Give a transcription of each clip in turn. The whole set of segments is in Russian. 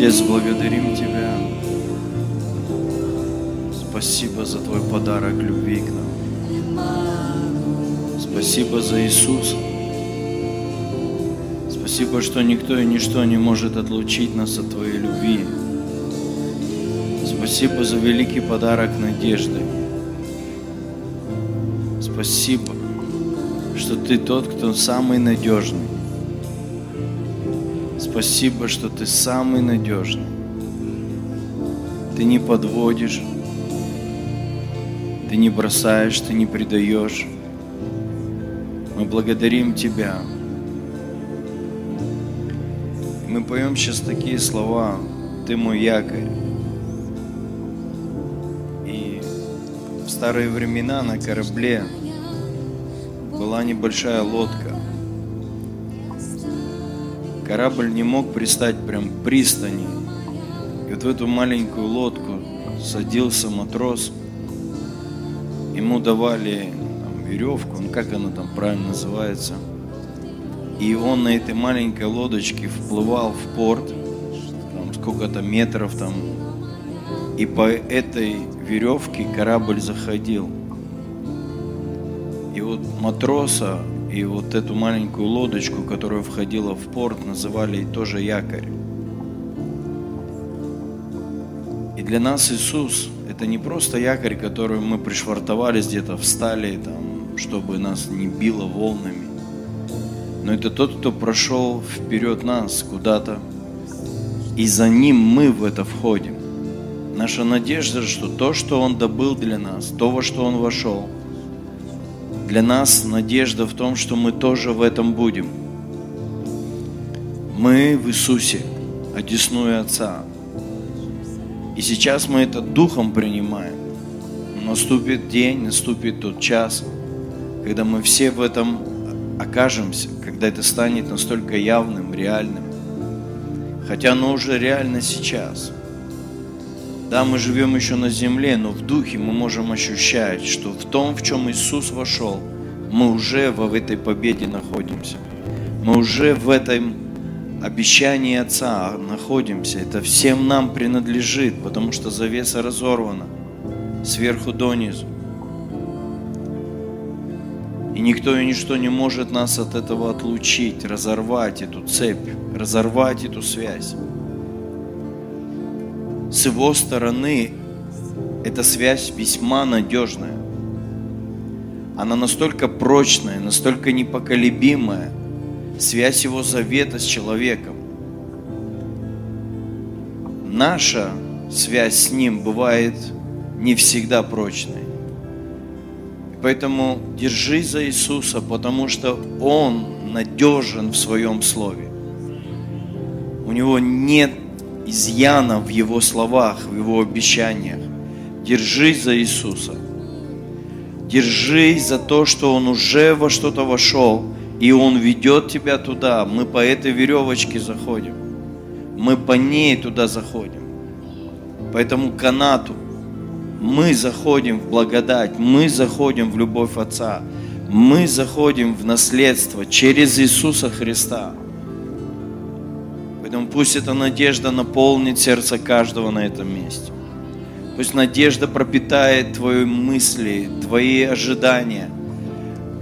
Отец, благодарим Тебя. Спасибо за Твой подарок любви к нам. Спасибо за Иисуса. Спасибо, что никто и ничто не может отлучить нас от Твоей любви. Спасибо за великий подарок надежды. Спасибо, что Ты тот, кто самый надежный. Спасибо, что Ты самый надежный. Ты не подводишь, Ты не бросаешь, Ты не предаешь. Мы благодарим Тебя. Мы поем сейчас такие слова. Ты мой якорь. И в старые времена на корабле была небольшая лодка. Корабль не мог пристать прям к пристани. И вот в эту маленькую лодку садился матрос. Ему давали там, веревку, ну как она там правильно называется. И он на этой маленькой лодочке вплывал в порт, там сколько-то метров там. И по этой веревке корабль заходил. И вот матроса и вот эту маленькую лодочку, которая входила в порт, называли тоже якорь. И для нас Иисус – это не просто якорь, который мы пришвартовались где-то, встали, там, чтобы нас не било волнами. Но это тот, кто прошел вперед нас куда-то, и за ним мы в это входим. Наша надежда, что то, что Он добыл для нас, то, во что Он вошел – для нас надежда в том, что мы тоже в этом будем. Мы в Иисусе, одесную Отца. И сейчас мы это духом принимаем. Наступит день, наступит тот час, когда мы все в этом окажемся, когда это станет настолько явным, реальным. Хотя оно уже реально сейчас. Да, мы живем еще на земле, но в духе мы можем ощущать, что в том, в чем Иисус вошел, мы уже в этой победе находимся. Мы уже в этом обещании Отца находимся. Это всем нам принадлежит, потому что завеса разорвана сверху донизу. И никто и ничто не может нас от этого отлучить, разорвать эту цепь, разорвать эту связь с его стороны эта связь весьма надежная. Она настолько прочная, настолько непоколебимая. Связь его завета с человеком. Наша связь с ним бывает не всегда прочной. Поэтому держись за Иисуса, потому что Он надежен в Своем Слове. У Него нет изъяна в Его словах, в Его обещаниях. Держись за Иисуса. Держись за то, что Он уже во что-то вошел, и Он ведет тебя туда. Мы по этой веревочке заходим. Мы по ней туда заходим. Поэтому канату мы заходим в благодать, мы заходим в любовь Отца, мы заходим в наследство через Иисуса Христа. Поэтому пусть эта надежда наполнит сердце каждого на этом месте. Пусть надежда пропитает твои мысли, твои ожидания.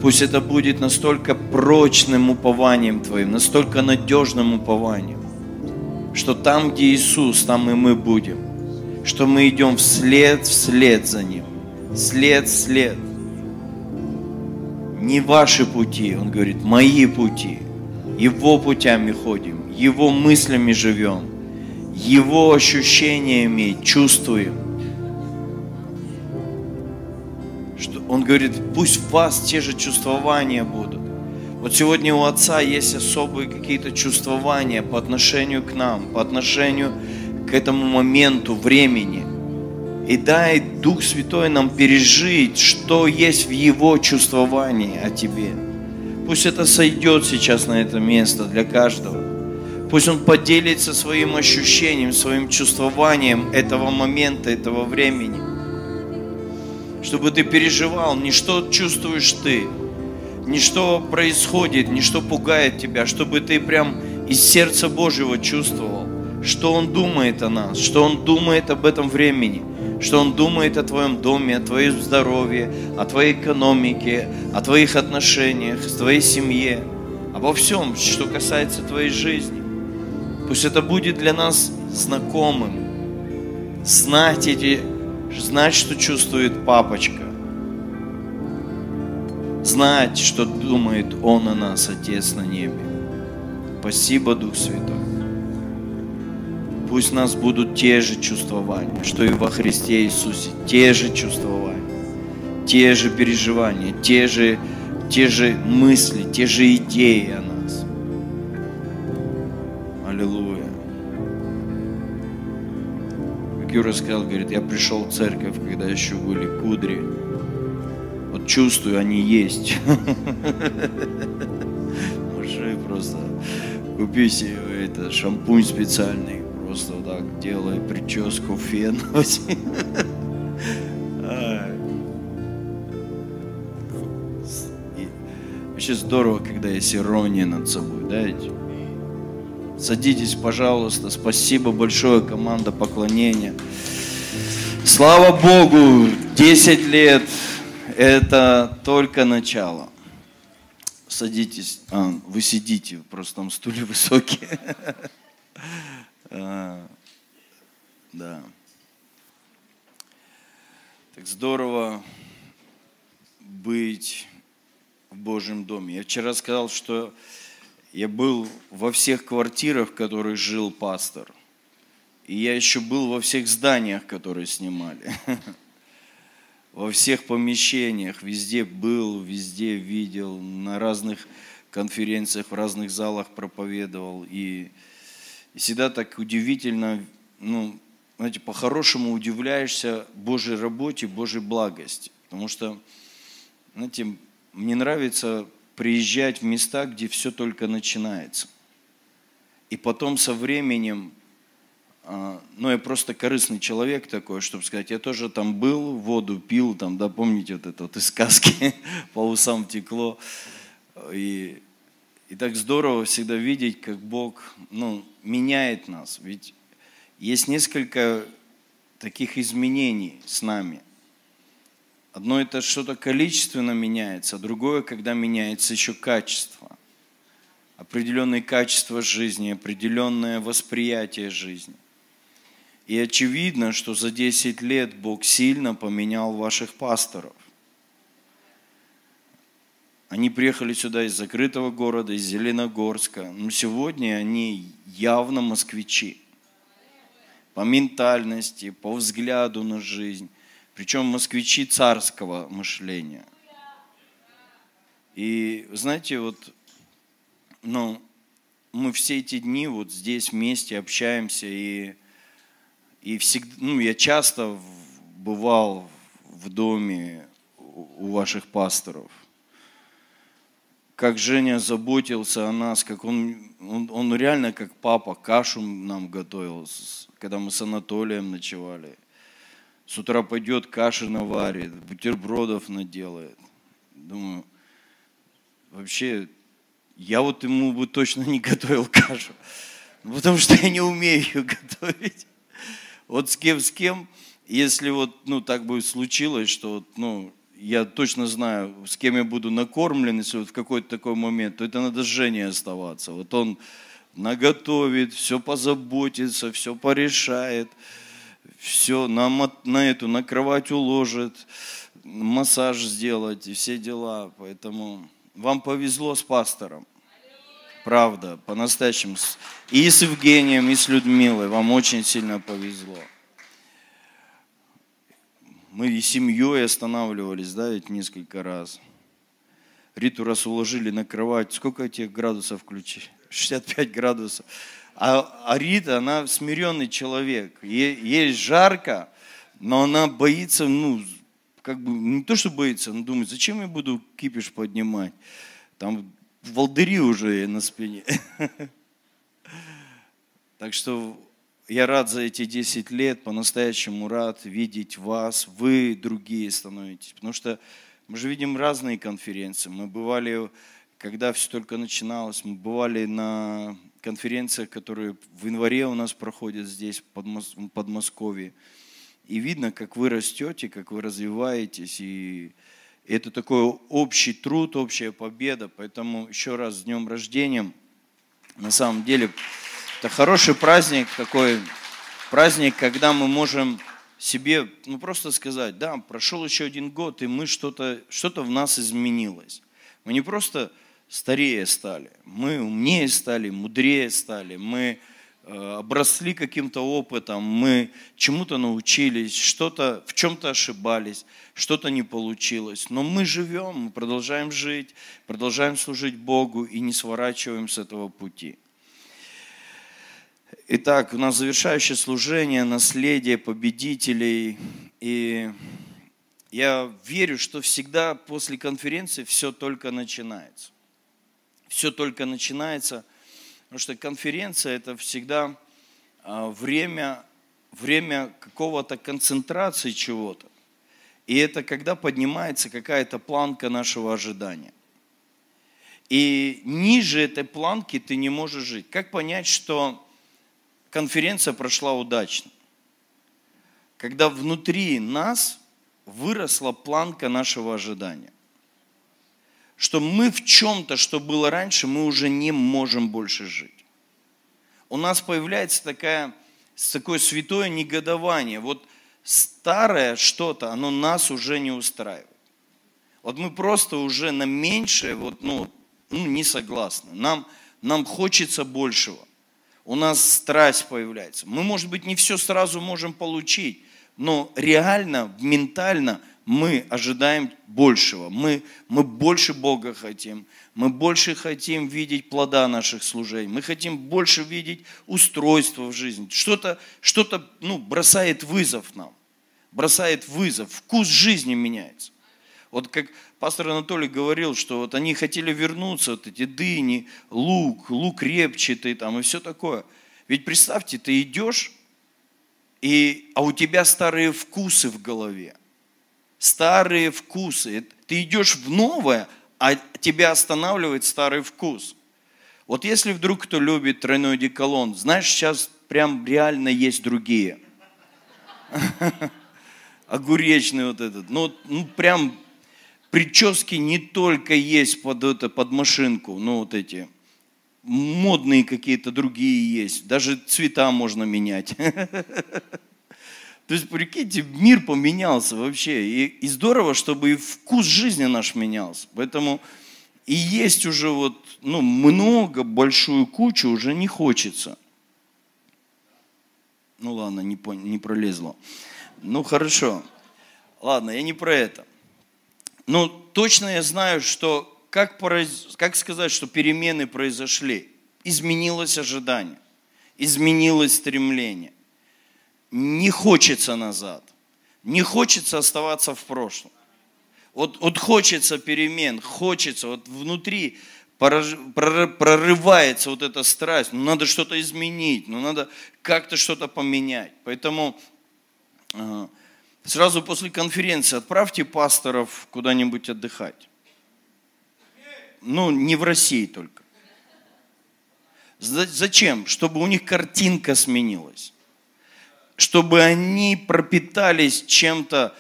Пусть это будет настолько прочным упованием твоим, настолько надежным упованием, что там, где Иисус, там и мы будем. Что мы идем вслед, вслед за Ним. След, след. Не ваши пути, Он говорит, мои пути. Его путями ходим. Его мыслями живем, Его ощущениями чувствуем. Что Он говорит, пусть в вас те же чувствования будут. Вот сегодня у Отца есть особые какие-то чувствования по отношению к нам, по отношению к этому моменту, времени. И дай Дух Святой нам пережить, что есть в Его чувствовании о Тебе. Пусть это сойдет сейчас на это место для каждого. Пусть Он поделится своим ощущением, своим чувствованием этого момента, этого времени. Чтобы ты переживал не что чувствуешь ты, не что происходит, не что пугает тебя, чтобы ты прям из сердца Божьего чувствовал, что Он думает о нас, что Он думает об этом времени, что Он думает о твоем доме, о твоем здоровье, о твоей экономике, о твоих отношениях, о твоей семье, обо всем, что касается твоей жизни. Пусть это будет для нас знакомым, знать эти, знать, что чувствует папочка, знать, что думает Он о нас, Отец на небе. Спасибо, Дух Святой. Пусть у нас будут те же чувствования, что и во Христе Иисусе, те же чувствования, те же переживания, те же, те же мысли, те же идеи о нас. Аллилуйя. Как Юра сказал, говорит, я пришел в церковь, когда еще были кудри. Вот чувствую, они есть. Можешь просто купи себе это, шампунь специальный делая прическу, фен. Вообще здорово, когда есть ирония над собой, да? Садитесь, пожалуйста. Спасибо большое, команда поклонения. Слава Богу, 10 лет – это только начало. Садитесь. А, вы сидите, просто там стулья высокие. Да. Так здорово быть в Божьем доме. Я вчера сказал, что я был во всех квартирах, в которых жил пастор. И я еще был во всех зданиях, которые снимали. Во всех помещениях, везде был, везде видел, на разных конференциях, в разных залах проповедовал. И и всегда так удивительно, ну, знаете, по-хорошему удивляешься Божьей работе, Божьей благости. Потому что, знаете, мне нравится приезжать в места, где все только начинается. И потом со временем, а, ну, я просто корыстный человек такой, чтобы сказать, я тоже там был, воду пил, там, да, помните вот это вот из сказки, по усам текло. И и так здорово всегда видеть, как Бог ну, меняет нас. Ведь есть несколько таких изменений с нами. Одно это что-то количественно меняется, а другое, когда меняется еще качество. Определенные качества жизни, определенное восприятие жизни. И очевидно, что за 10 лет Бог сильно поменял ваших пасторов. Они приехали сюда из закрытого города, из Зеленогорска. Но сегодня они явно москвичи. По ментальности, по взгляду на жизнь. Причем москвичи царского мышления. И знаете, вот, ну, мы все эти дни вот здесь вместе общаемся, и, и всегда, ну, я часто бывал в доме у ваших пасторов – как Женя заботился о нас, как он, он, он реально как папа кашу нам готовил, когда мы с Анатолием ночевали. С утра пойдет, каши наварит, бутербродов наделает. Думаю, вообще, я вот ему бы точно не готовил кашу, потому что я не умею ее готовить. Вот с кем, с кем, если вот, ну, так бы случилось, что, ну, я точно знаю, с кем я буду накормлен, если вот в какой-то такой момент, то это надо с оставаться. Вот он наготовит, все позаботится, все порешает, все на, на эту, на кровать уложит, массаж сделать и все дела. Поэтому вам повезло с пастором. Правда, по-настоящему. И с Евгением, и с Людмилой вам очень сильно повезло. Мы и семьей останавливались, да, ведь несколько раз. Риту раз уложили на кровать. Сколько этих градусов включили? 65 градусов. А, а Рита, она смиренный человек. Ей, ей жарко, но она боится, ну, как бы, не то, что боится, она думает, зачем я буду кипиш поднимать? Там волдыри уже на спине. Так что я рад за эти 10 лет, по-настоящему рад видеть вас, вы другие становитесь. Потому что мы же видим разные конференции. Мы бывали, когда все только начиналось, мы бывали на конференция, которая в январе у нас проходит здесь, в Подмосковье. И видно, как вы растете, как вы развиваетесь. И это такой общий труд, общая победа. Поэтому еще раз с днем рождения. На самом деле, это хороший праздник, такой праздник, когда мы можем себе ну, просто сказать, да, прошел еще один год, и мы что-то что в нас изменилось. Мы не просто старее стали, мы умнее стали, мудрее стали, мы э, обросли каким-то опытом, мы чему-то научились, что-то, в чем-то ошибались, что-то не получилось. Но мы живем, мы продолжаем жить, продолжаем служить Богу и не сворачиваем с этого пути. Итак, у нас завершающее служение, наследие победителей. И я верю, что всегда после конференции все только начинается. Все только начинается, потому что конференция это всегда а, время, время какого-то концентрации чего-то. И это когда поднимается какая-то планка нашего ожидания. И ниже этой планки ты не можешь жить. Как понять, что конференция прошла удачно. Когда внутри нас выросла планка нашего ожидания. Что мы в чем-то, что было раньше, мы уже не можем больше жить. У нас появляется такая, такое святое негодование. Вот старое что-то, оно нас уже не устраивает. Вот мы просто уже на меньшее вот, ну, ну, не согласны. Нам, нам хочется большего у нас страсть появляется. Мы, может быть, не все сразу можем получить, но реально, ментально мы ожидаем большего. Мы, мы больше Бога хотим. Мы больше хотим видеть плода наших служений. Мы хотим больше видеть устройство в жизни. Что-то что ну, бросает вызов нам. Бросает вызов. Вкус жизни меняется. Вот как пастор Анатолий говорил, что вот они хотели вернуться, вот эти дыни, лук, лук репчатый там и все такое. Ведь представьте, ты идешь, и, а у тебя старые вкусы в голове. Старые вкусы. Ты идешь в новое, а тебя останавливает старый вкус. Вот если вдруг кто любит тройной деколон, знаешь, сейчас прям реально есть другие. Огуречный вот этот. Ну, ну прям прически не только есть под, это, под машинку, ну вот эти, модные какие-то другие есть, даже цвета можно менять. То есть, прикиньте, мир поменялся вообще. И, и здорово, чтобы и вкус жизни наш менялся. Поэтому и есть уже вот, ну, много, большую кучу уже не хочется. Ну ладно, не, не пролезло. Ну хорошо. Ладно, я не про это. Ну, точно я знаю, что как, произ... как сказать, что перемены произошли? Изменилось ожидание, изменилось стремление. Не хочется назад, не хочется оставаться в прошлом. Вот, вот хочется перемен, хочется, вот внутри прорывается вот эта страсть, ну надо что-то изменить, ну надо как-то что-то поменять. Поэтому а, Сразу после конференции отправьте пасторов куда-нибудь отдыхать. Ну, не в России только. Зачем? Чтобы у них картинка сменилась. Чтобы они пропитались чем-то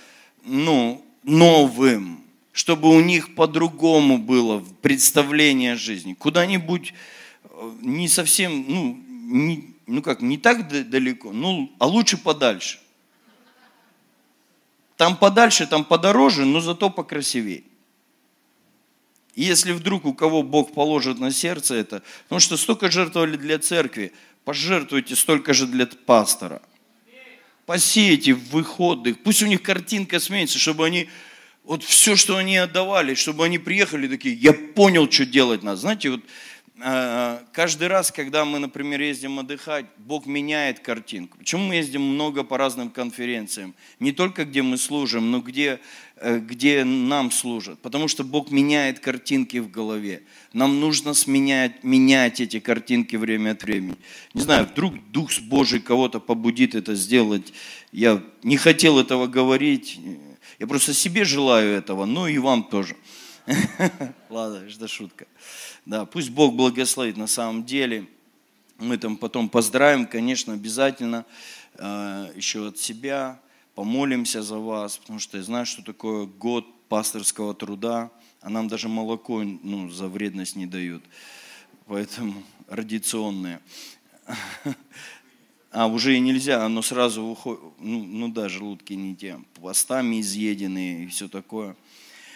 ну, новым. Чтобы у них по-другому было представление жизни. Куда-нибудь э, не совсем, ну, не, ну как, не так далеко, ну, а лучше подальше. Там подальше, там подороже, но зато покрасивее. И если вдруг у кого Бог положит на сердце это, потому что столько жертвовали для церкви, пожертвуйте столько же для пастора. Посеете в выходы, пусть у них картинка сменится, чтобы они, вот все, что они отдавали, чтобы они приехали такие, я понял, что делать надо. Знаете, вот каждый раз, когда мы, например, ездим отдыхать, Бог меняет картинку. Почему мы ездим много по разным конференциям? Не только где мы служим, но где, э, где нам служат. Потому что Бог меняет картинки в голове. Нам нужно сменять, менять эти картинки время от времени. Не знаю, вдруг Дух Божий кого-то побудит это сделать. Я не хотел этого говорить. Я просто себе желаю этого, но и вам тоже. Ладно, это шутка. Да, пусть Бог благословит на самом деле. Мы там потом поздравим, конечно, обязательно э, еще от себя, помолимся за вас, потому что я знаю, что такое год пасторского труда, а нам даже молоко ну, за вредность не дают, поэтому радиационное. А уже и нельзя, оно сразу уходит, ну, ну да, желудки не те, пластами изъеденные и все такое.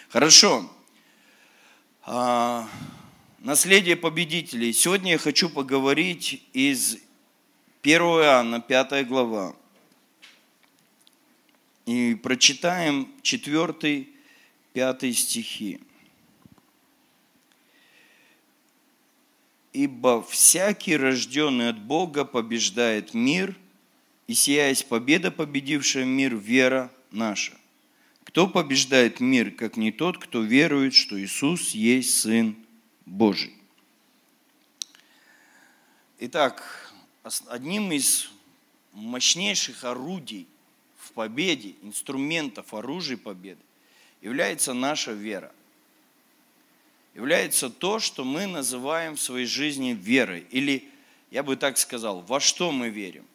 Хорошо. А, наследие победителей. Сегодня я хочу поговорить из 1 Иоанна, 5 глава. И прочитаем 4, 5 стихи. Ибо всякий, рожденный от Бога, побеждает мир, и сия есть победа, победившая мир, вера наша. Кто побеждает мир, как не тот, кто верует, что Иисус есть Сын Божий? Итак, одним из мощнейших орудий в победе, инструментов оружия победы, является наша вера. Является то, что мы называем в своей жизни верой. Или, я бы так сказал, во что мы верим.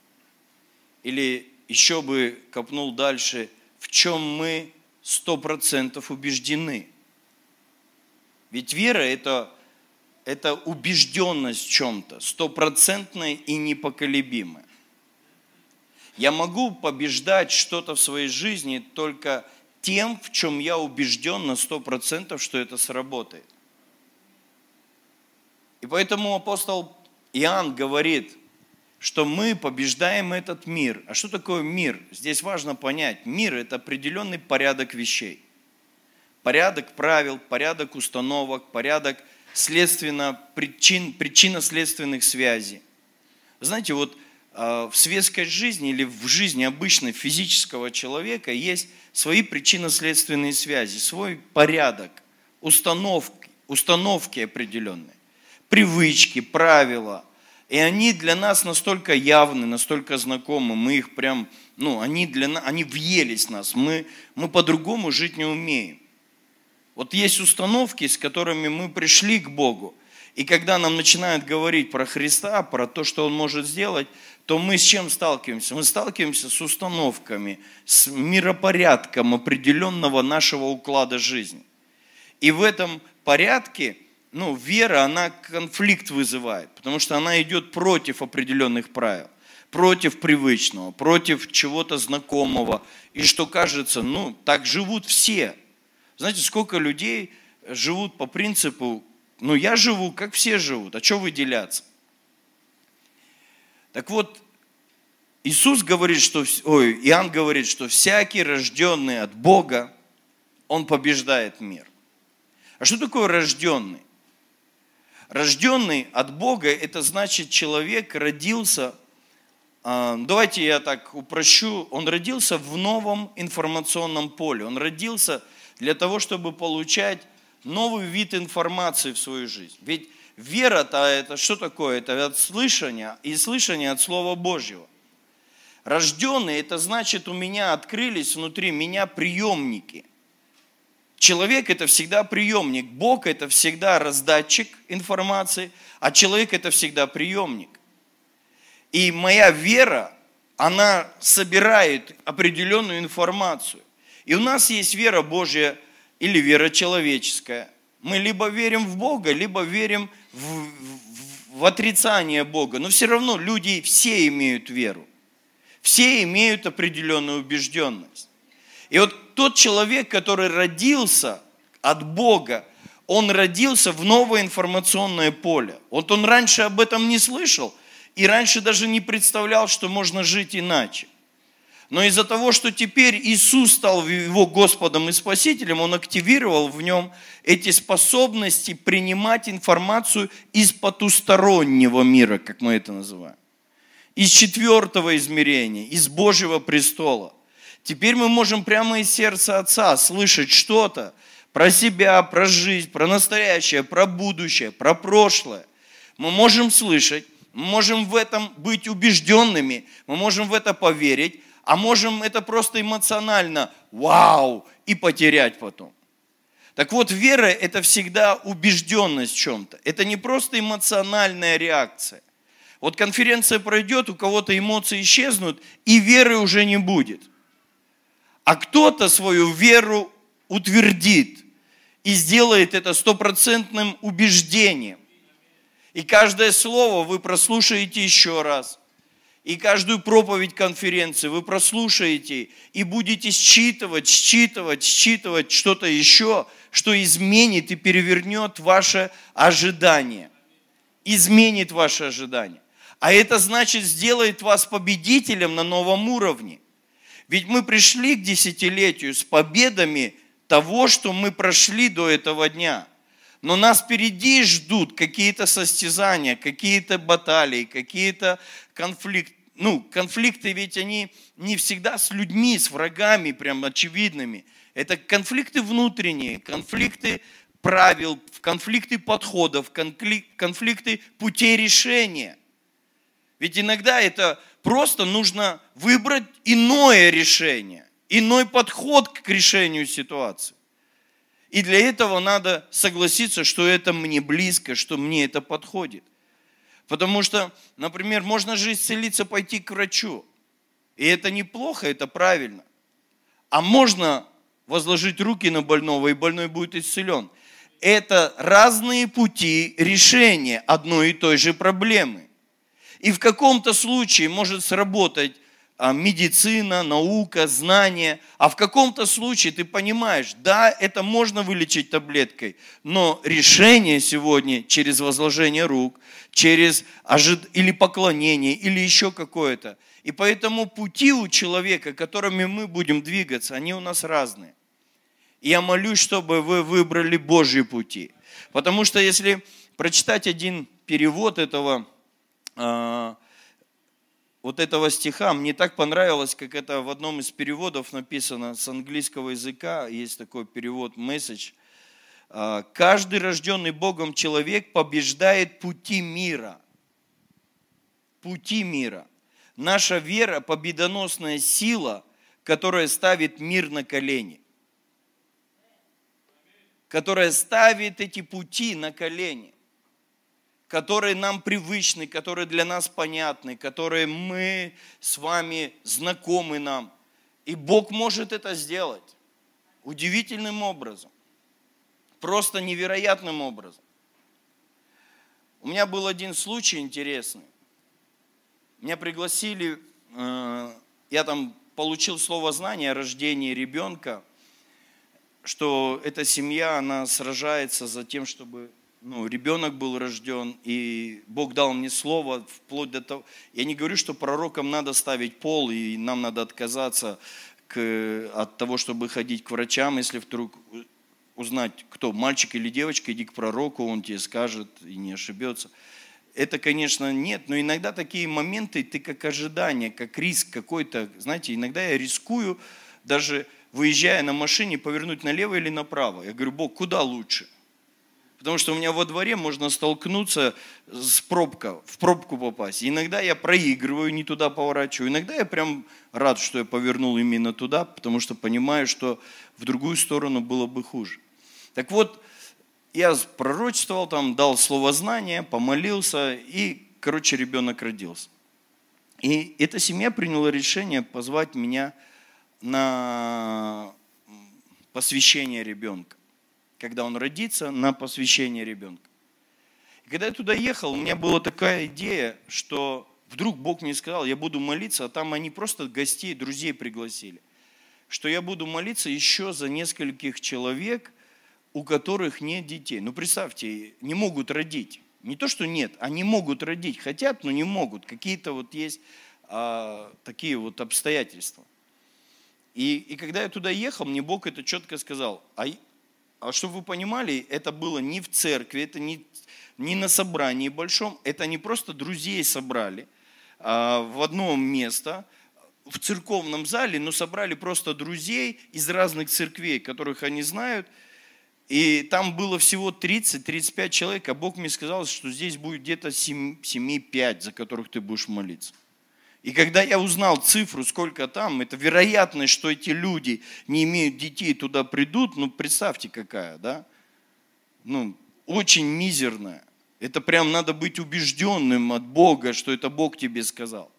Или еще бы копнул дальше, в чем мы сто процентов убеждены. Ведь вера это, – это убежденность в чем-то, стопроцентная и непоколебимая. Я могу побеждать что-то в своей жизни только тем, в чем я убежден на сто процентов, что это сработает. И поэтому апостол Иоанн говорит, что мы побеждаем этот мир. А что такое мир? Здесь важно понять. Мир – это определенный порядок вещей. Порядок правил, порядок установок, порядок следственно, причин, причинно-следственных связей. Знаете, вот а, в светской жизни или в жизни обычной физического человека есть свои причинно-следственные связи, свой порядок, установки, установки определенные, привычки, правила. И они для нас настолько явны, настолько знакомы, мы их прям, ну, они, для нас, они въелись в нас, мы, мы по-другому жить не умеем. Вот есть установки, с которыми мы пришли к Богу, и когда нам начинают говорить про Христа, про то, что Он может сделать, то мы с чем сталкиваемся? Мы сталкиваемся с установками, с миропорядком определенного нашего уклада жизни. И в этом порядке, ну, вера, она конфликт вызывает, потому что она идет против определенных правил, против привычного, против чего-то знакомого. И что кажется, ну, так живут все. Знаете, сколько людей живут по принципу, ну я живу, как все живут, а что выделяться? Так вот, Иисус говорит, что, ой, Иоанн говорит, что всякий рожденный от Бога, он побеждает мир. А что такое рожденный? Рожденный от Бога, это значит, человек родился, а, давайте я так упрощу, он родился в новом информационном поле, он родился для того, чтобы получать новый вид информации в свою жизнь. Ведь вера-то это что такое? Это от слышания и слышания от Слова Божьего. Рожденный, это значит, у меня открылись внутри меня приемники. Человек это всегда приемник, Бог это всегда раздатчик информации, а человек это всегда приемник. И моя вера, она собирает определенную информацию. И у нас есть вера Божья – или вера человеческая. Мы либо верим в Бога, либо верим в, в, в отрицание Бога. Но все равно люди все имеют веру. Все имеют определенную убежденность. И вот тот человек, который родился от Бога, он родился в новое информационное поле. Вот он раньше об этом не слышал и раньше даже не представлял, что можно жить иначе. Но из-за того, что теперь Иисус стал его Господом и Спасителем, он активировал в нем эти способности принимать информацию из потустороннего мира, как мы это называем. Из четвертого измерения, из Божьего престола. Теперь мы можем прямо из сердца Отца слышать что-то про себя, про жизнь, про настоящее, про будущее, про прошлое. Мы можем слышать, мы можем в этом быть убежденными, мы можем в это поверить, а можем это просто эмоционально вау и потерять потом. Так вот, вера – это всегда убежденность в чем-то. Это не просто эмоциональная реакция. Вот конференция пройдет, у кого-то эмоции исчезнут, и веры уже не будет. А кто-то свою веру утвердит и сделает это стопроцентным убеждением. И каждое слово вы прослушаете еще раз. И каждую проповедь конференции вы прослушаете и будете считывать, считывать, считывать что-то еще, что изменит и перевернет ваше ожидание. Изменит ваше ожидание. А это значит сделает вас победителем на новом уровне. Ведь мы пришли к десятилетию с победами того, что мы прошли до этого дня. Но нас впереди ждут какие-то состязания, какие-то баталии, какие-то конфликты. Ну, конфликты ведь они не всегда с людьми, с врагами, прям очевидными. Это конфликты внутренние, конфликты правил, конфликты подходов, конфликты путей решения. Ведь иногда это просто нужно выбрать иное решение, иной подход к решению ситуации. И для этого надо согласиться, что это мне близко, что мне это подходит. Потому что, например, можно же исцелиться, пойти к врачу. И это неплохо, это правильно. А можно возложить руки на больного, и больной будет исцелен. Это разные пути решения одной и той же проблемы. И в каком-то случае может сработать а, медицина, наука, знания, а в каком-то случае ты понимаешь, да, это можно вылечить таблеткой, но решение сегодня через возложение рук, через ожид... или поклонение, или еще какое-то. И поэтому пути у человека, которыми мы будем двигаться, они у нас разные. И я молюсь, чтобы вы выбрали Божьи пути. Потому что если прочитать один перевод этого вот этого стиха, мне так понравилось, как это в одном из переводов написано с английского языка, есть такой перевод «message». А, Каждый рожденный Богом человек побеждает пути мира. Пути мира. Наша вера – победоносная сила, которая ставит мир на колени. Которая ставит эти пути на колени которые нам привычны, которые для нас понятны, которые мы с вами знакомы нам. И Бог может это сделать удивительным образом, просто невероятным образом. У меня был один случай интересный. Меня пригласили, э, я там получил слово знания о рождении ребенка, что эта семья, она сражается за тем, чтобы ну, ребенок был рожден, и Бог дал мне слово вплоть до того. Я не говорю, что пророкам надо ставить пол, и нам надо отказаться к, от того, чтобы ходить к врачам, если вдруг узнать, кто, мальчик или девочка, иди к пророку, он тебе скажет и не ошибется. Это, конечно, нет, но иногда такие моменты, ты как ожидание, как риск какой-то, знаете, иногда я рискую, даже выезжая на машине, повернуть налево или направо. Я говорю, Бог, куда лучше – Потому что у меня во дворе можно столкнуться с пробкой, в пробку попасть. иногда я проигрываю, не туда поворачиваю. Иногда я прям рад, что я повернул именно туда, потому что понимаю, что в другую сторону было бы хуже. Так вот, я пророчествовал там, дал слово знания, помолился, и, короче, ребенок родился. И эта семья приняла решение позвать меня на посвящение ребенка когда он родится, на посвящение ребенка. И когда я туда ехал, у меня была такая идея, что вдруг Бог мне сказал, я буду молиться, а там они просто гостей, друзей пригласили, что я буду молиться еще за нескольких человек, у которых нет детей. Ну представьте, не могут родить. Не то, что нет, они могут родить, хотят, но не могут. Какие-то вот есть а, такие вот обстоятельства. И, и когда я туда ехал, мне Бог это четко сказал. А а чтобы вы понимали, это было не в церкви, это не, не на собрании большом, это не просто друзей собрали а, в одно место, в церковном зале, но собрали просто друзей из разных церквей, которых они знают. И там было всего 30-35 человек, а Бог мне сказал, что здесь будет где-то 7-5, за которых ты будешь молиться. И когда я узнал цифру, сколько там, это вероятность, что эти люди не имеют детей, туда придут, ну представьте какая, да? Ну, очень мизерная. Это прям надо быть убежденным от Бога, что это Бог тебе сказал.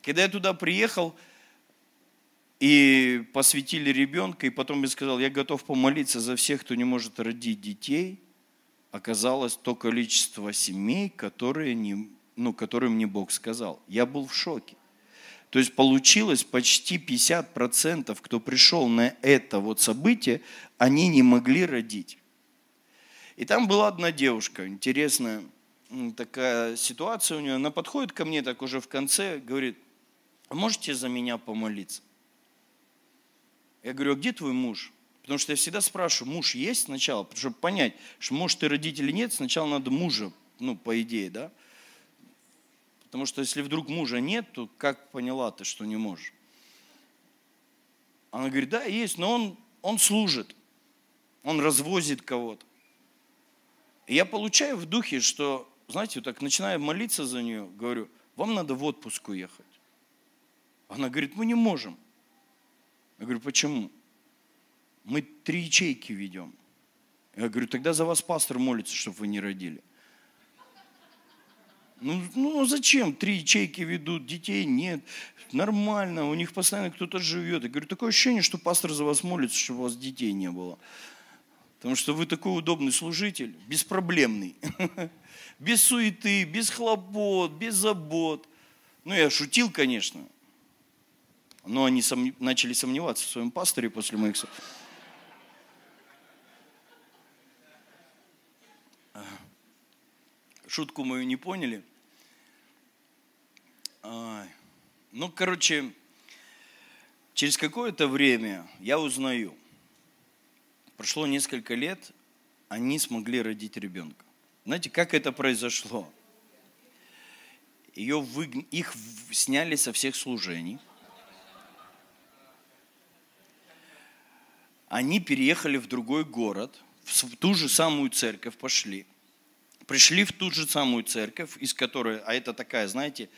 Когда я туда приехал, и посвятили ребенка, и потом я сказал, я готов помолиться за всех, кто не может родить детей. Оказалось то количество семей, которые не, ну, которым мне Бог сказал. Я был в шоке. То есть получилось почти 50%, кто пришел на это вот событие, они не могли родить. И там была одна девушка, интересная такая ситуация у нее. Она подходит ко мне так уже в конце, говорит, «А можете за меня помолиться? Я говорю, а где твой муж? Потому что я всегда спрашиваю, муж есть сначала, чтобы понять, что может ты родители нет, сначала надо мужа, ну, по идее, да? Потому что если вдруг мужа нет, то как поняла ты, что не можешь? Она говорит, да, есть, но он, он служит, он развозит кого-то. И я получаю в духе, что, знаете, вот так начинаю молиться за нее, говорю, вам надо в отпуск уехать. Она говорит, мы не можем. Я говорю, почему? Мы три ячейки ведем. Я говорю, тогда за вас пастор молится, чтобы вы не родили. Ну, ну зачем? Три ячейки ведут, детей нет. Нормально, у них постоянно кто-то живет. Я говорю, такое ощущение, что пастор за вас молится, чтобы у вас детей не было. Потому что вы такой удобный служитель, беспроблемный. Без суеты, без хлопот, без забот. Ну, я шутил, конечно. Но они сом... начали сомневаться в своем пасторе после моих слов. Шутку мою не поняли. Ну, короче, через какое-то время я узнаю, прошло несколько лет, они смогли родить ребенка. Знаете, как это произошло? Ее вы... Их сняли со всех служений – они переехали в другой город, в ту же самую церковь пошли. Пришли в ту же самую церковь, из которой, а это такая, знаете,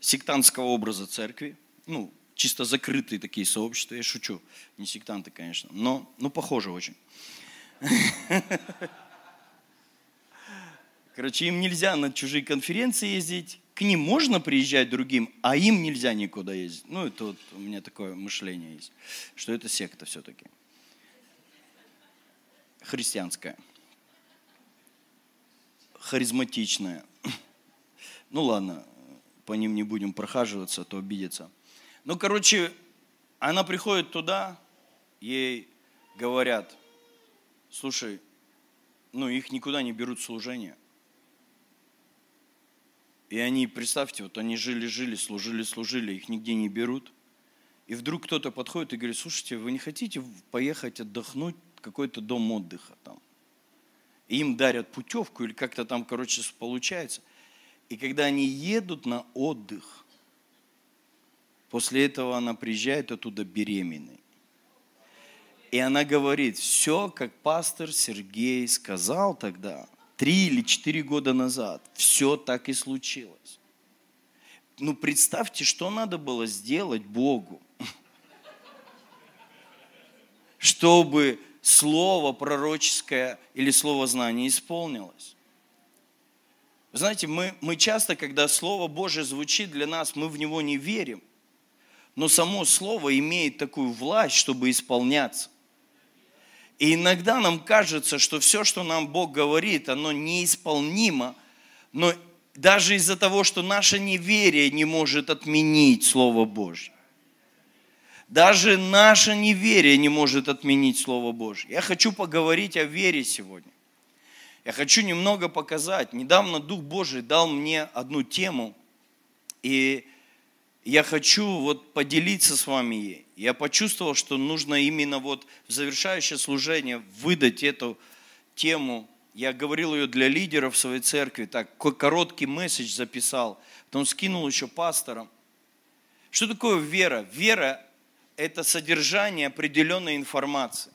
сектантского образа церкви, ну, чисто закрытые такие сообщества, я шучу, не сектанты, конечно, но, ну, похоже очень. Короче, им нельзя на чужие конференции ездить, к ним можно приезжать другим, а им нельзя никуда ездить. Ну, это вот у меня такое мышление есть, что это секта все-таки христианская, харизматичная. Ну ладно, по ним не будем прохаживаться, а то обидеться. Ну, короче, она приходит туда, ей говорят, слушай, ну их никуда не берут в служение. И они, представьте, вот они жили-жили, служили-служили, их нигде не берут. И вдруг кто-то подходит и говорит, слушайте, вы не хотите поехать отдохнуть какой-то дом отдыха там. Им дарят путевку или как-то там, короче, получается. И когда они едут на отдых, после этого она приезжает оттуда беременной. И она говорит, все, как пастор Сергей сказал тогда, три или четыре года назад, все так и случилось. Ну, представьте, что надо было сделать Богу, чтобы слово пророческое или слово знания исполнилось. знаете, мы, мы часто, когда Слово Божье звучит для нас, мы в него не верим. Но само Слово имеет такую власть, чтобы исполняться. И иногда нам кажется, что все, что нам Бог говорит, оно неисполнимо, но даже из-за того, что наше неверие не может отменить Слово Божье. Даже наше неверие не может отменить Слово Божье. Я хочу поговорить о вере сегодня. Я хочу немного показать. Недавно Дух Божий дал мне одну тему, и я хочу вот поделиться с вами ей. Я почувствовал, что нужно именно вот в завершающее служение выдать эту тему. Я говорил ее для лидеров своей церкви, так короткий месседж записал, потом скинул еще пасторам. Что такое вера? Вера это содержание определенной информации.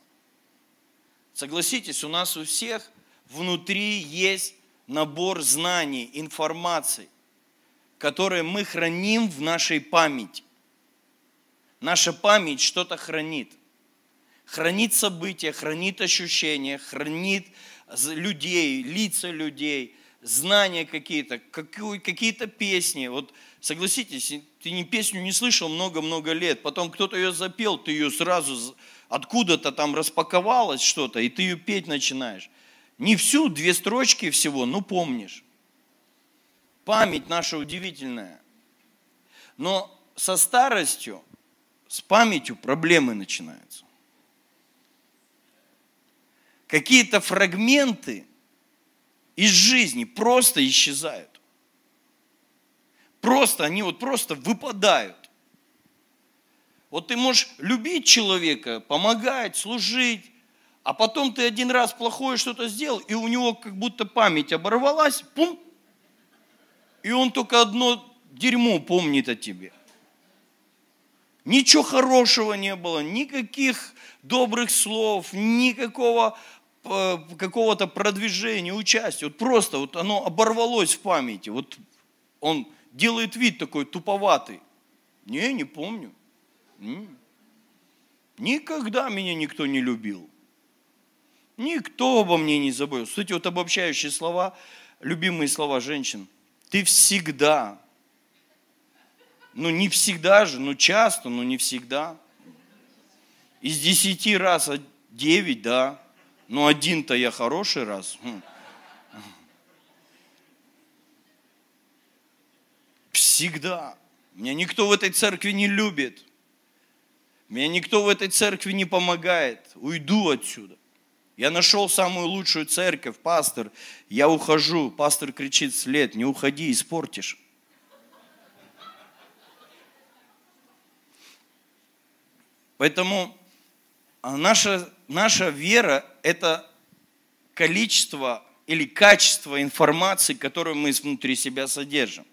Согласитесь, у нас у всех внутри есть набор знаний, информации, которые мы храним в нашей памяти. Наша память что-то хранит. Хранит события, хранит ощущения, хранит людей, лица людей, знания какие-то, какие-то песни. Вот согласитесь, ты не песню не слышал много-много лет, потом кто-то ее запел, ты ее сразу откуда-то там распаковалось что-то, и ты ее петь начинаешь. Не всю, две строчки всего, ну помнишь. Память наша удивительная. Но со старостью, с памятью проблемы начинаются. Какие-то фрагменты из жизни просто исчезают. Просто, они вот просто выпадают. Вот ты можешь любить человека, помогать, служить, а потом ты один раз плохое что-то сделал, и у него как будто память оборвалась, пум, и он только одно дерьмо помнит о тебе. Ничего хорошего не было, никаких добрых слов, никакого какого-то продвижения, участия. Вот просто вот оно оборвалось в памяти. Вот он делает вид такой туповатый. Не, не помню. Никогда меня никто не любил. Никто обо мне не заботился. Кстати, вот обобщающие слова, любимые слова женщин. Ты всегда, ну не всегда же, ну часто, но не всегда. Из десяти раз девять, да, ну, один-то я хороший раз. Хм. Всегда. Меня никто в этой церкви не любит. Меня никто в этой церкви не помогает. Уйду отсюда. Я нашел самую лучшую церковь, пастор. Я ухожу. Пастор кричит вслед, не уходи, испортишь. Поэтому а наша, наша вера – это количество или качество информации, которую мы внутри себя содержим.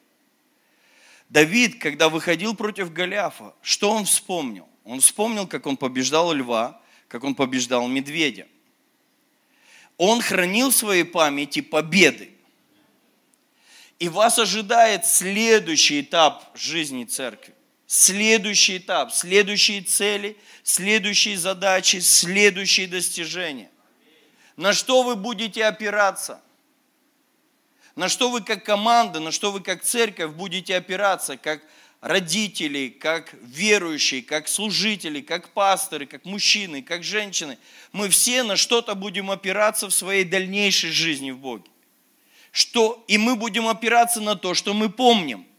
Давид, когда выходил против Голиафа, что он вспомнил? Он вспомнил, как он побеждал льва, как он побеждал медведя. Он хранил в своей памяти победы. И вас ожидает следующий этап жизни церкви следующий этап, следующие цели, следующие задачи, следующие достижения. На что вы будете опираться? На что вы как команда, на что вы как церковь будете опираться, как родители, как верующие, как служители, как пасторы, как мужчины, как женщины. Мы все на что-то будем опираться в своей дальнейшей жизни в Боге. Что, и мы будем опираться на то, что мы помним –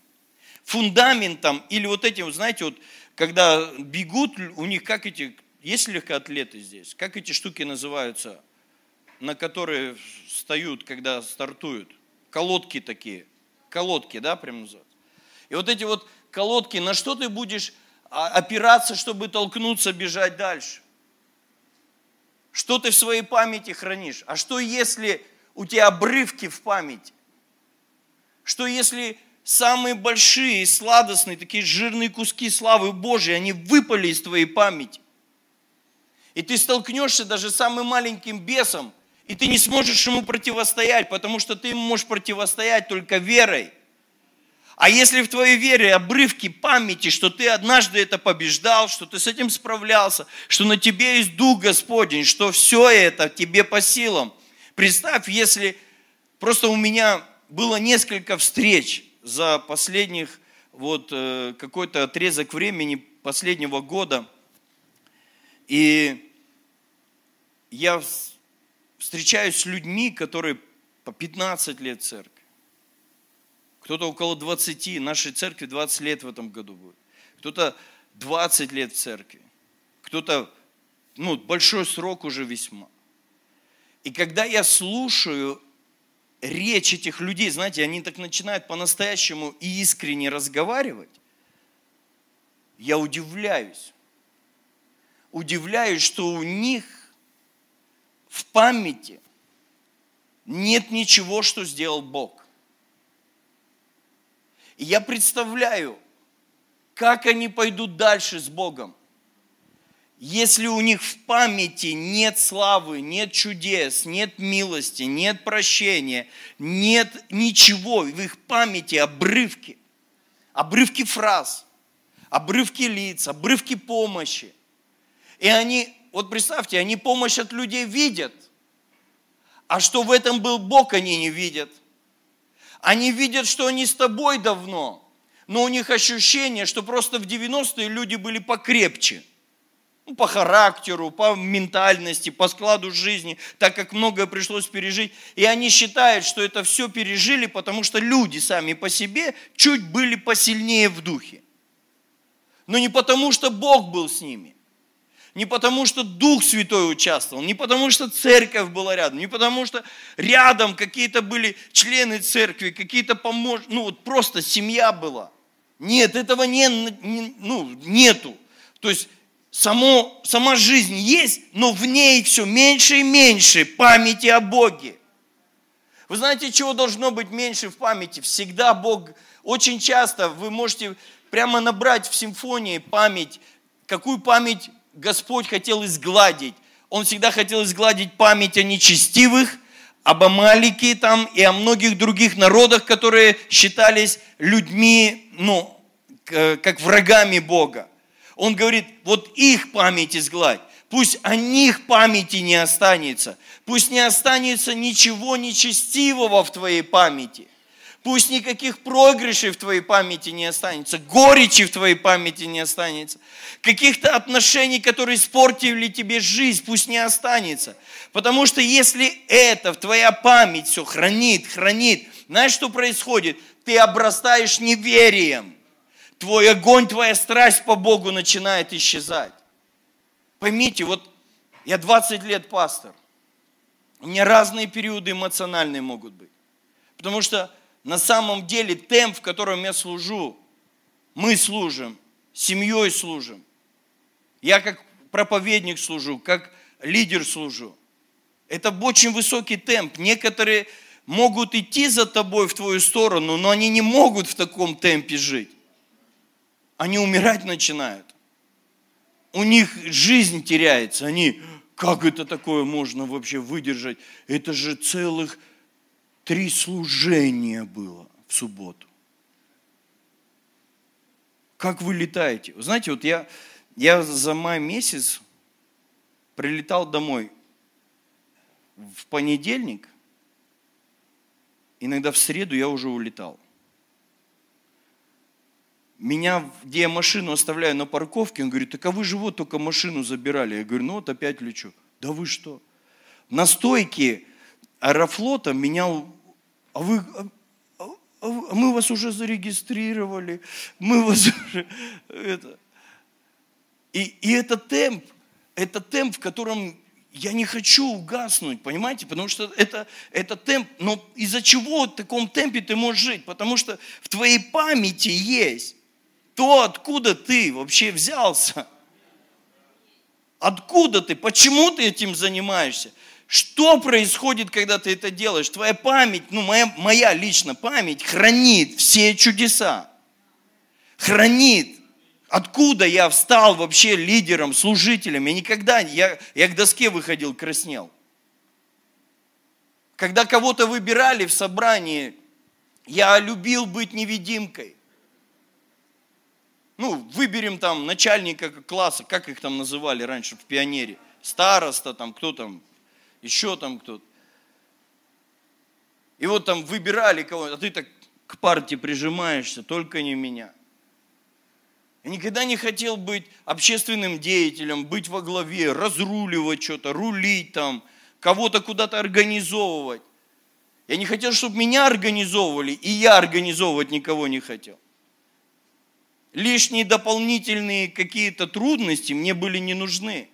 фундаментом или вот этим, знаете, вот когда бегут, у них как эти, есть легкоатлеты здесь, как эти штуки называются, на которые встают, когда стартуют? Колодки такие, колодки, да, прям называют. И вот эти вот колодки, на что ты будешь опираться, чтобы толкнуться, бежать дальше? Что ты в своей памяти хранишь? А что если у тебя обрывки в памяти? Что если самые большие, сладостные, такие жирные куски славы Божьей, они выпали из твоей памяти. И ты столкнешься даже с самым маленьким бесом, и ты не сможешь ему противостоять, потому что ты ему можешь противостоять только верой. А если в твоей вере обрывки памяти, что ты однажды это побеждал, что ты с этим справлялся, что на тебе есть Дух Господень, что все это тебе по силам. Представь, если просто у меня было несколько встреч, за последних вот э, какой-то отрезок времени последнего года. И я встречаюсь с людьми, которые по 15 лет церкви. Кто-то около 20, нашей церкви 20 лет в этом году будет. Кто-то 20 лет в церкви. Кто-то, ну, большой срок уже весьма. И когда я слушаю речь этих людей, знаете, они так начинают по-настоящему и искренне разговаривать, я удивляюсь. Удивляюсь, что у них в памяти нет ничего, что сделал Бог. И я представляю, как они пойдут дальше с Богом если у них в памяти нет славы, нет чудес, нет милости, нет прощения, нет ничего, в их памяти обрывки, обрывки фраз, обрывки лиц, обрывки помощи. И они, вот представьте, они помощь от людей видят, а что в этом был Бог, они не видят. Они видят, что они с тобой давно, но у них ощущение, что просто в 90-е люди были покрепче. Ну, по характеру, по ментальности, по складу жизни, так как многое пришлось пережить. И они считают, что это все пережили, потому что люди сами по себе чуть были посильнее в духе. Но не потому, что Бог был с ними не потому, что Дух Святой участвовал, не потому, что церковь была рядом, не потому, что рядом какие-то были члены церкви, какие-то помощники, ну вот просто семья была. Нет, этого не, не, ну, нету. То есть само, сама жизнь есть, но в ней все меньше и меньше памяти о Боге. Вы знаете, чего должно быть меньше в памяти? Всегда Бог, очень часто вы можете прямо набрать в симфонии память, какую память Господь хотел изгладить. Он всегда хотел изгладить память о нечестивых, об Амалике там и о многих других народах, которые считались людьми, ну, как врагами Бога. Он говорит, вот их память изгладь. Пусть о них памяти не останется. Пусть не останется ничего нечестивого в твоей памяти – Пусть никаких проигрышей в твоей памяти не останется, горечи в твоей памяти не останется, каких-то отношений, которые испортили тебе жизнь, пусть не останется. Потому что если это в твоя память все хранит, хранит, знаешь, что происходит? Ты обрастаешь неверием. Твой огонь, твоя страсть по Богу начинает исчезать. Поймите, вот я 20 лет пастор. У меня разные периоды эмоциональные могут быть. Потому что на самом деле темп, в котором я служу, мы служим, семьей служим. Я как проповедник служу, как лидер служу. Это очень высокий темп. Некоторые могут идти за тобой в твою сторону, но они не могут в таком темпе жить. Они умирать начинают. У них жизнь теряется. Они, как это такое можно вообще выдержать? Это же целых Три служения было в субботу. Как вы летаете? Вы знаете, вот я, я за май месяц прилетал домой в понедельник, иногда в среду я уже улетал. Меня, где я машину оставляю на парковке, он говорит, так а вы же вот только машину забирали. Я говорю, ну вот опять лечу. Да вы что? На стойке аэрофлота меня а вы, а, а мы вас уже зарегистрировали, мы вас уже, это. И, и это темп, это темп, в котором я не хочу угаснуть, понимаете? Потому что это, это темп, но из-за чего в таком темпе ты можешь жить? Потому что в твоей памяти есть то, откуда ты вообще взялся. Откуда ты? Почему ты этим занимаешься? Что происходит, когда ты это делаешь? Твоя память, ну моя, моя лично память хранит все чудеса. Хранит. Откуда я встал вообще лидером, служителем? Я никогда, я, я к доске выходил, краснел. Когда кого-то выбирали в собрании, я любил быть невидимкой. Ну, выберем там начальника класса, как их там называли раньше в пионере, староста там, кто там, еще там кто-то. И вот там выбирали кого-то, а ты так к партии прижимаешься, только не меня. Я никогда не хотел быть общественным деятелем, быть во главе, разруливать что-то, рулить там, кого-то куда-то организовывать. Я не хотел, чтобы меня организовывали, и я организовывать никого не хотел. Лишние дополнительные какие-то трудности мне были не нужны.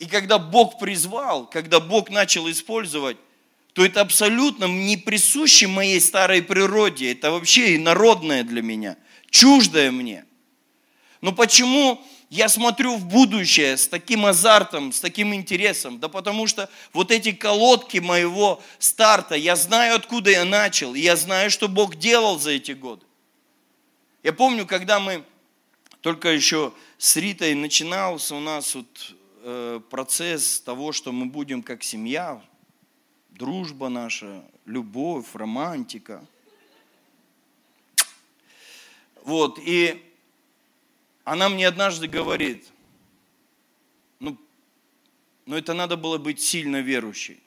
И когда Бог призвал, когда Бог начал использовать, то это абсолютно не присуще моей старой природе. Это вообще инородное для меня, чуждое мне. Но почему я смотрю в будущее с таким азартом, с таким интересом? Да потому что вот эти колодки моего старта, я знаю, откуда я начал, и я знаю, что Бог делал за эти годы. Я помню, когда мы только еще с Ритой начинался у нас вот процесс того, что мы будем как семья, дружба наша, любовь, романтика. Вот, и она мне однажды говорит, ну, ну это надо было быть сильно верующей.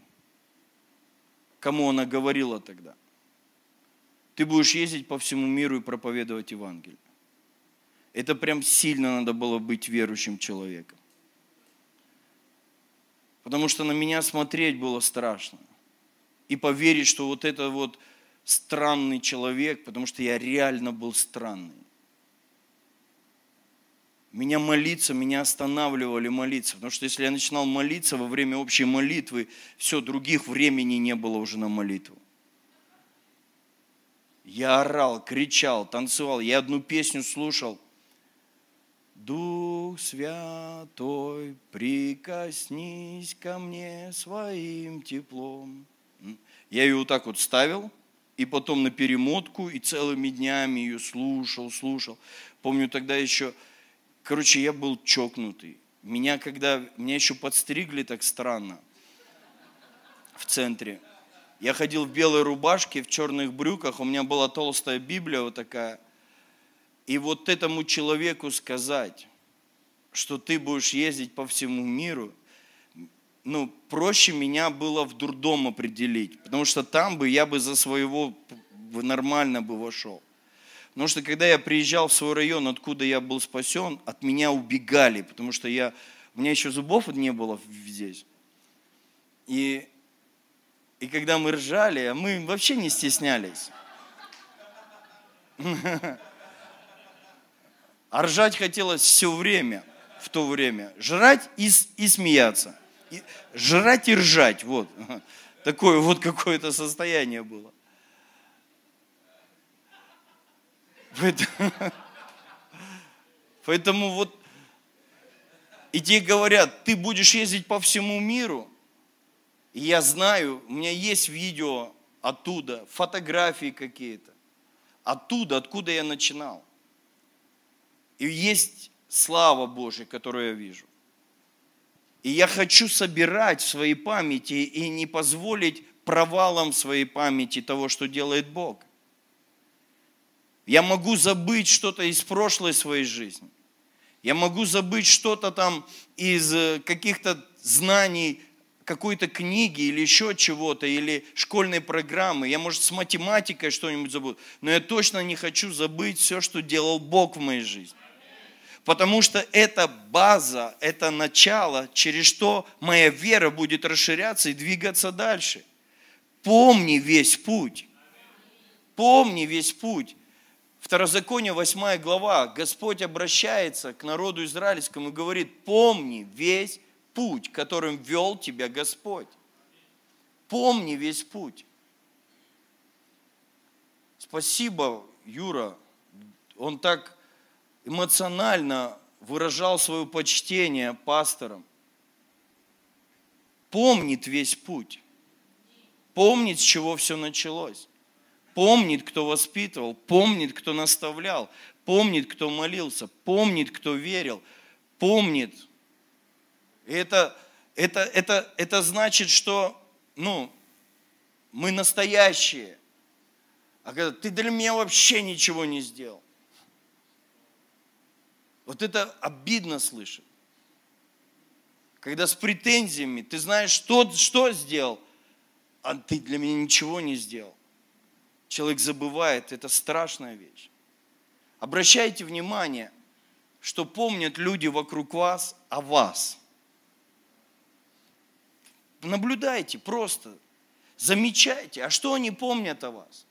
Кому она говорила тогда? ты будешь ездить по всему миру и проповедовать Евангелие. Это прям сильно надо было быть верующим человеком. Потому что на меня смотреть было страшно. И поверить, что вот это вот странный человек, потому что я реально был странный. Меня молиться, меня останавливали молиться. Потому что если я начинал молиться во время общей молитвы, все, других времени не было уже на молитву. Я орал, кричал, танцевал. Я одну песню слушал. Дух Святой, прикоснись ко мне своим теплом. Я ее вот так вот ставил, и потом на перемотку, и целыми днями ее слушал, слушал. Помню тогда еще, короче, я был чокнутый. Меня когда, меня еще подстригли так странно в центре. Я ходил в белой рубашке, в черных брюках, у меня была толстая Библия вот такая. И вот этому человеку сказать, что ты будешь ездить по всему миру, ну, проще меня было в дурдом определить, потому что там бы я бы за своего нормально бы вошел. Потому что когда я приезжал в свой район, откуда я был спасен, от меня убегали, потому что я, у меня еще зубов не было здесь. И и когда мы ржали, а мы вообще не стеснялись. А ржать хотелось все время, в то время. Жрать и, и смеяться. И, жрать и ржать, вот. Такое вот какое-то состояние было. Поэтому, поэтому вот и тебе говорят, ты будешь ездить по всему миру, и я знаю, у меня есть видео оттуда, фотографии какие-то. Оттуда, откуда я начинал. И есть слава Божья, которую я вижу. И я хочу собирать в своей памяти и не позволить провалам своей памяти того, что делает Бог. Я могу забыть что-то из прошлой своей жизни. Я могу забыть что-то там из э, каких-то знаний какой-то книги или еще чего-то, или школьной программы. Я, может, с математикой что-нибудь забуду. Но я точно не хочу забыть все, что делал Бог в моей жизни. Потому что это база, это начало, через что моя вера будет расширяться и двигаться дальше. Помни весь путь. Помни весь путь. Второзаконие, 8 глава, Господь обращается к народу израильскому и говорит, помни весь путь, которым вел тебя Господь. Помни весь путь. Спасибо, Юра. Он так эмоционально выражал свое почтение пасторам. Помнит весь путь. Помнит, с чего все началось. Помнит, кто воспитывал. Помнит, кто наставлял. Помнит, кто молился. Помнит, кто верил. Помнит, это, это, это, это значит, что ну, мы настоящие. А когда ты для меня вообще ничего не сделал. Вот это обидно слышать. Когда с претензиями, ты знаешь, что, что сделал, а ты для меня ничего не сделал. Человек забывает, это страшная вещь. Обращайте внимание, что помнят люди вокруг вас о вас – наблюдайте просто, замечайте, а что они помнят о вас?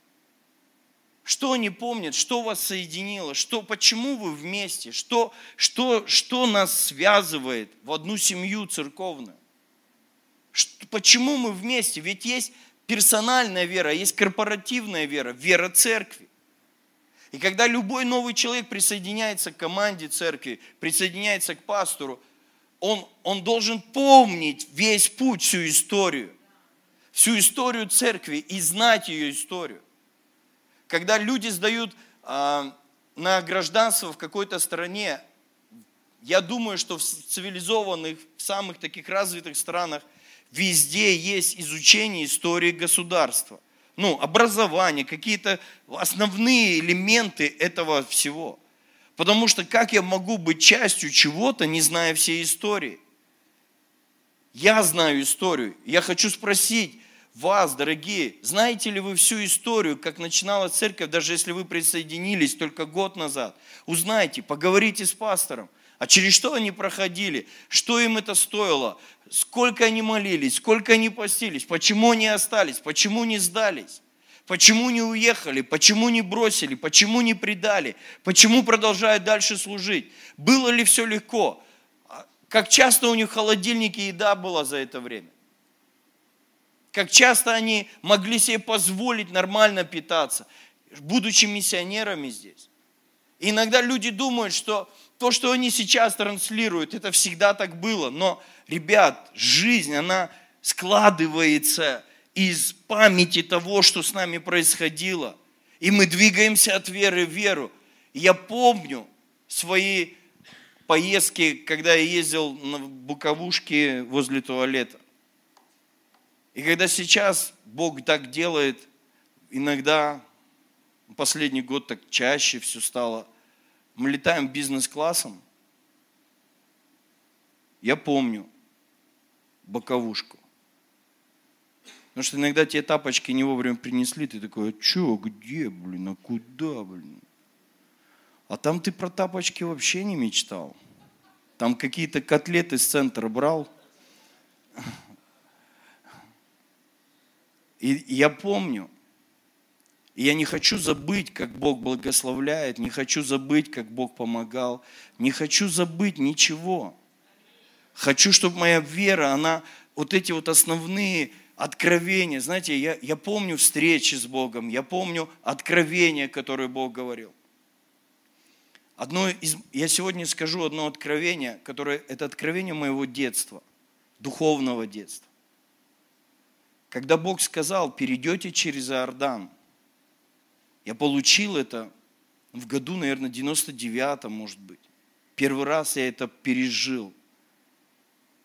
Что они помнят, что вас соединило, что, почему вы вместе, что, что, что нас связывает в одну семью церковную? Что, почему мы вместе? Ведь есть персональная вера, есть корпоративная вера, вера церкви. И когда любой новый человек присоединяется к команде церкви, присоединяется к пастору – он, он должен помнить весь путь, всю историю, всю историю церкви и знать ее историю. Когда люди сдают а, на гражданство в какой-то стране, я думаю, что в цивилизованных, в самых таких развитых странах везде есть изучение истории государства. Ну, образование, какие-то основные элементы этого всего. Потому что как я могу быть частью чего-то, не зная всей истории? Я знаю историю. Я хочу спросить, вас, дорогие, знаете ли вы всю историю, как начиналась церковь, даже если вы присоединились только год назад? Узнайте, поговорите с пастором. А через что они проходили? Что им это стоило? Сколько они молились? Сколько они постились? Почему они остались? Почему не сдались? Почему не уехали? Почему не бросили? Почему не предали? Почему продолжают дальше служить? Было ли все легко? А как часто у них в холодильнике еда была за это время? Как часто они могли себе позволить нормально питаться, будучи миссионерами здесь? иногда люди думают, что то, что они сейчас транслируют, это всегда так было. Но, ребят, жизнь, она складывается из памяти того, что с нами происходило. И мы двигаемся от веры в веру. Я помню свои поездки, когда я ездил на буковушке возле туалета. И когда сейчас Бог так делает, иногда, последний год так чаще все стало, мы летаем бизнес-классом, я помню боковушку. Потому что иногда тебе тапочки не вовремя принесли, ты такой, а что, где, блин, а куда, блин? А там ты про тапочки вообще не мечтал. Там какие-то котлеты с центра брал. И я помню, и я не хочу забыть, как Бог благословляет, не хочу забыть, как Бог помогал, не хочу забыть ничего. Хочу, чтобы моя вера, она, вот эти вот основные откровения, знаете, я, я помню встречи с Богом, я помню откровения, которые Бог говорил. Одно из, я сегодня скажу одно откровение, которое, это откровение моего детства, духовного детства. Когда Бог сказал, перейдете через Иордан – я получил это в году, наверное, 99-м, может быть. Первый раз я это пережил.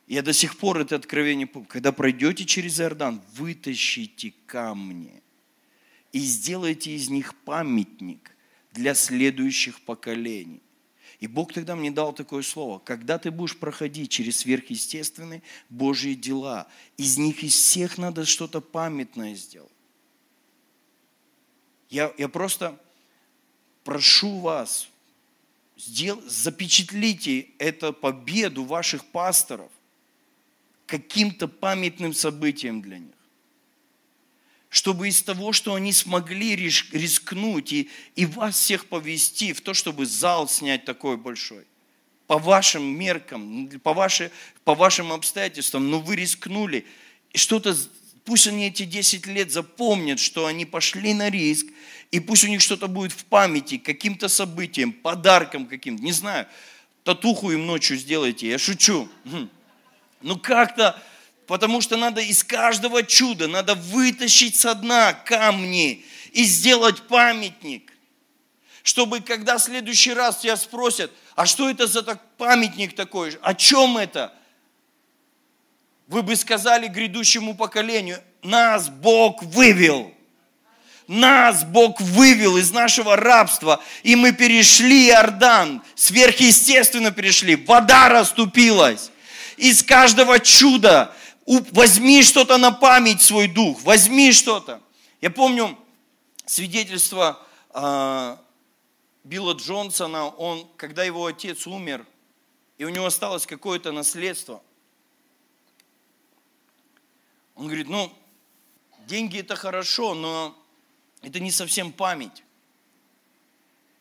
Я до сих пор это откровение помню. Когда пройдете через Иордан, вытащите камни и сделайте из них памятник для следующих поколений. И Бог тогда мне дал такое слово. Когда ты будешь проходить через сверхъестественные Божьи дела, из них из всех надо что-то памятное сделать. Я, я просто прошу вас, сдел, запечатлите эту победу ваших пасторов каким-то памятным событием для них. Чтобы из того, что они смогли рискнуть и, и вас всех повести в то, чтобы зал снять такой большой, по вашим меркам, по, ваши, по вашим обстоятельствам, но вы рискнули, и что-то Пусть они эти 10 лет запомнят, что они пошли на риск, и пусть у них что-то будет в памяти, каким-то событием, подарком каким-то, не знаю, татуху им ночью сделайте, я шучу. Ну как-то, потому что надо из каждого чуда, надо вытащить со дна камни и сделать памятник. Чтобы когда в следующий раз тебя спросят, а что это за так, памятник такой, о чем это? вы бы сказали грядущему поколению, нас Бог вывел. Нас Бог вывел из нашего рабства, и мы перешли Иордан, сверхъестественно перешли, вода расступилась. Из каждого чуда возьми что-то на память свой дух, возьми что-то. Я помню свидетельство э, Билла Джонсона, он, когда его отец умер, и у него осталось какое-то наследство, он говорит, ну, деньги это хорошо, но это не совсем память.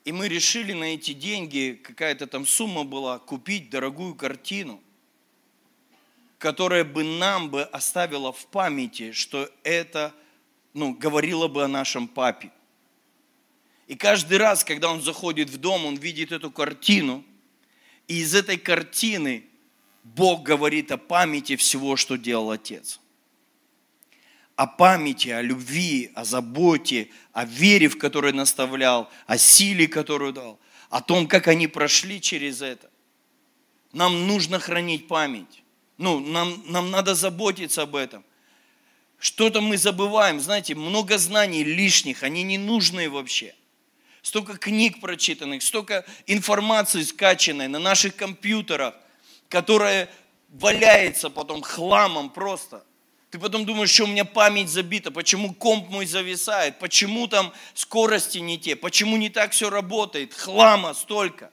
И мы решили на эти деньги, какая-то там сумма была, купить дорогую картину, которая бы нам бы оставила в памяти, что это, ну, говорило бы о нашем папе. И каждый раз, когда он заходит в дом, он видит эту картину, и из этой картины Бог говорит о памяти всего, что делал отец о памяти, о любви, о заботе, о вере, в которой наставлял, о силе, которую дал, о том, как они прошли через это. Нам нужно хранить память. Ну, нам, нам надо заботиться об этом. Что-то мы забываем, знаете, много знаний лишних, они не нужны вообще. Столько книг прочитанных, столько информации скачанной на наших компьютерах, которая валяется потом хламом просто – Ты потом думаешь, что у меня память забита, почему комп мой зависает, почему там скорости не те, почему не так все работает, хлама столько.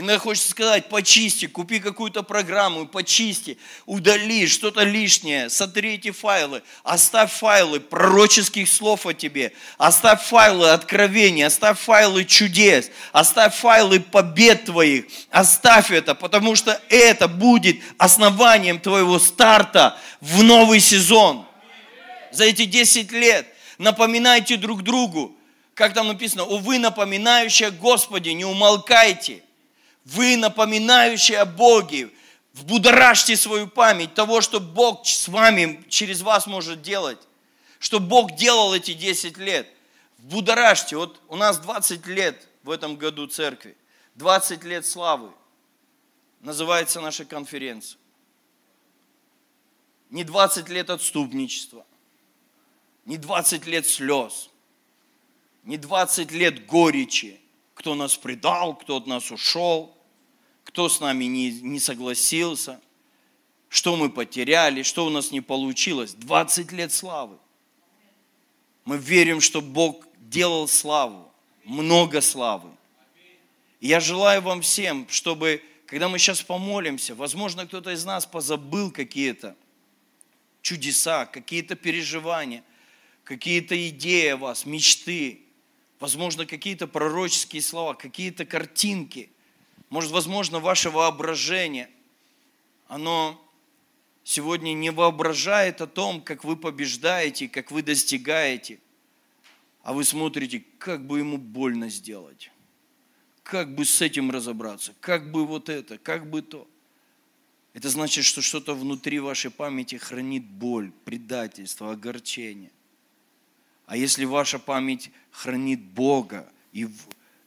Иногда хочется сказать, почисти, купи какую-то программу, почисти, удали что-то лишнее, сотри эти файлы, оставь файлы пророческих слов о тебе, оставь файлы откровений, оставь файлы чудес, оставь файлы побед твоих, оставь это, потому что это будет основанием твоего старта в новый сезон. За эти 10 лет напоминайте друг другу, как там написано, увы, напоминающие Господи, не умолкайте – вы, напоминающие о Боге, вбудоражьте свою память того, что Бог с вами, через вас может делать. Что Бог делал эти 10 лет. Вбудоражьте. Вот у нас 20 лет в этом году церкви. 20 лет славы. Называется наша конференция. Не 20 лет отступничества. Не 20 лет слез. Не 20 лет горечи кто нас предал, кто от нас ушел, кто с нами не, не согласился, что мы потеряли, что у нас не получилось. 20 лет славы. Мы верим, что Бог делал славу, много славы. И я желаю вам всем, чтобы, когда мы сейчас помолимся, возможно, кто-то из нас позабыл какие-то чудеса, какие-то переживания, какие-то идеи о вас, мечты, возможно, какие-то пророческие слова, какие-то картинки, может, возможно, ваше воображение, оно сегодня не воображает о том, как вы побеждаете, как вы достигаете, а вы смотрите, как бы ему больно сделать, как бы с этим разобраться, как бы вот это, как бы то. Это значит, что что-то внутри вашей памяти хранит боль, предательство, огорчение. А если ваша память хранит Бога,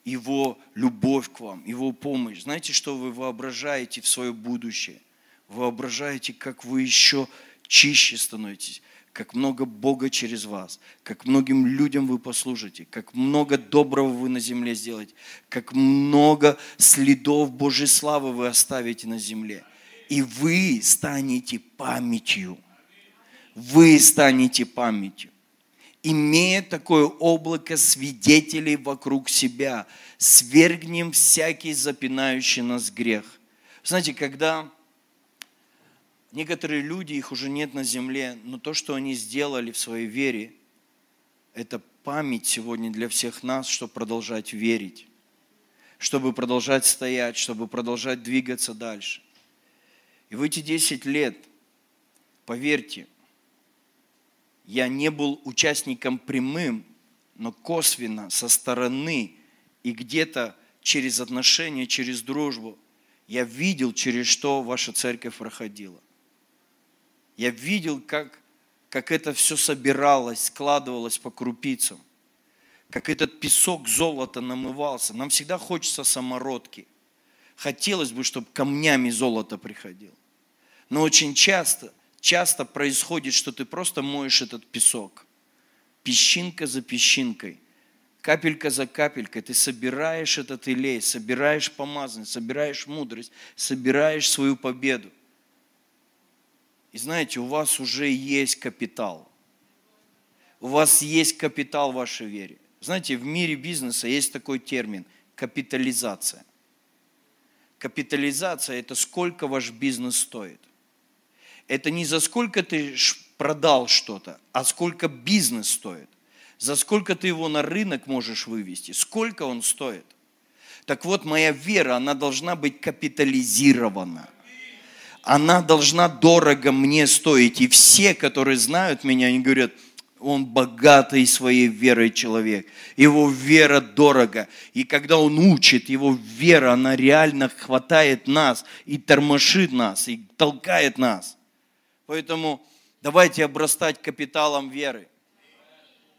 Его любовь к вам, Его помощь, знаете, что вы воображаете в свое будущее? Воображаете, как вы еще чище становитесь, как много Бога через вас, как многим людям вы послужите, как много доброго вы на земле сделаете, как много следов Божьей славы вы оставите на земле. И вы станете памятью. Вы станете памятью имея такое облако свидетелей вокруг себя, свергнем всякий запинающий нас грех. Знаете, когда некоторые люди, их уже нет на земле, но то, что они сделали в своей вере, это память сегодня для всех нас, чтобы продолжать верить, чтобы продолжать стоять, чтобы продолжать двигаться дальше. И в эти 10 лет, поверьте, я не был участником прямым, но косвенно, со стороны и где-то через отношения, через дружбу, я видел, через что ваша церковь проходила. Я видел, как, как это все собиралось, складывалось по крупицам, как этот песок золота намывался. Нам всегда хочется самородки. Хотелось бы, чтобы камнями золото приходило. Но очень часто – часто происходит, что ты просто моешь этот песок. Песчинка за песчинкой, капелька за капелькой. Ты собираешь этот илей, собираешь помазанность, собираешь мудрость, собираешь свою победу. И знаете, у вас уже есть капитал. У вас есть капитал в вашей вере. Знаете, в мире бизнеса есть такой термин – капитализация. Капитализация – это сколько ваш бизнес стоит это не за сколько ты продал что-то, а сколько бизнес стоит. За сколько ты его на рынок можешь вывести, сколько он стоит. Так вот, моя вера, она должна быть капитализирована. Она должна дорого мне стоить. И все, которые знают меня, они говорят, он богатый своей верой человек. Его вера дорого. И когда он учит, его вера, она реально хватает нас и тормошит нас, и толкает нас. Поэтому давайте обрастать капиталом веры.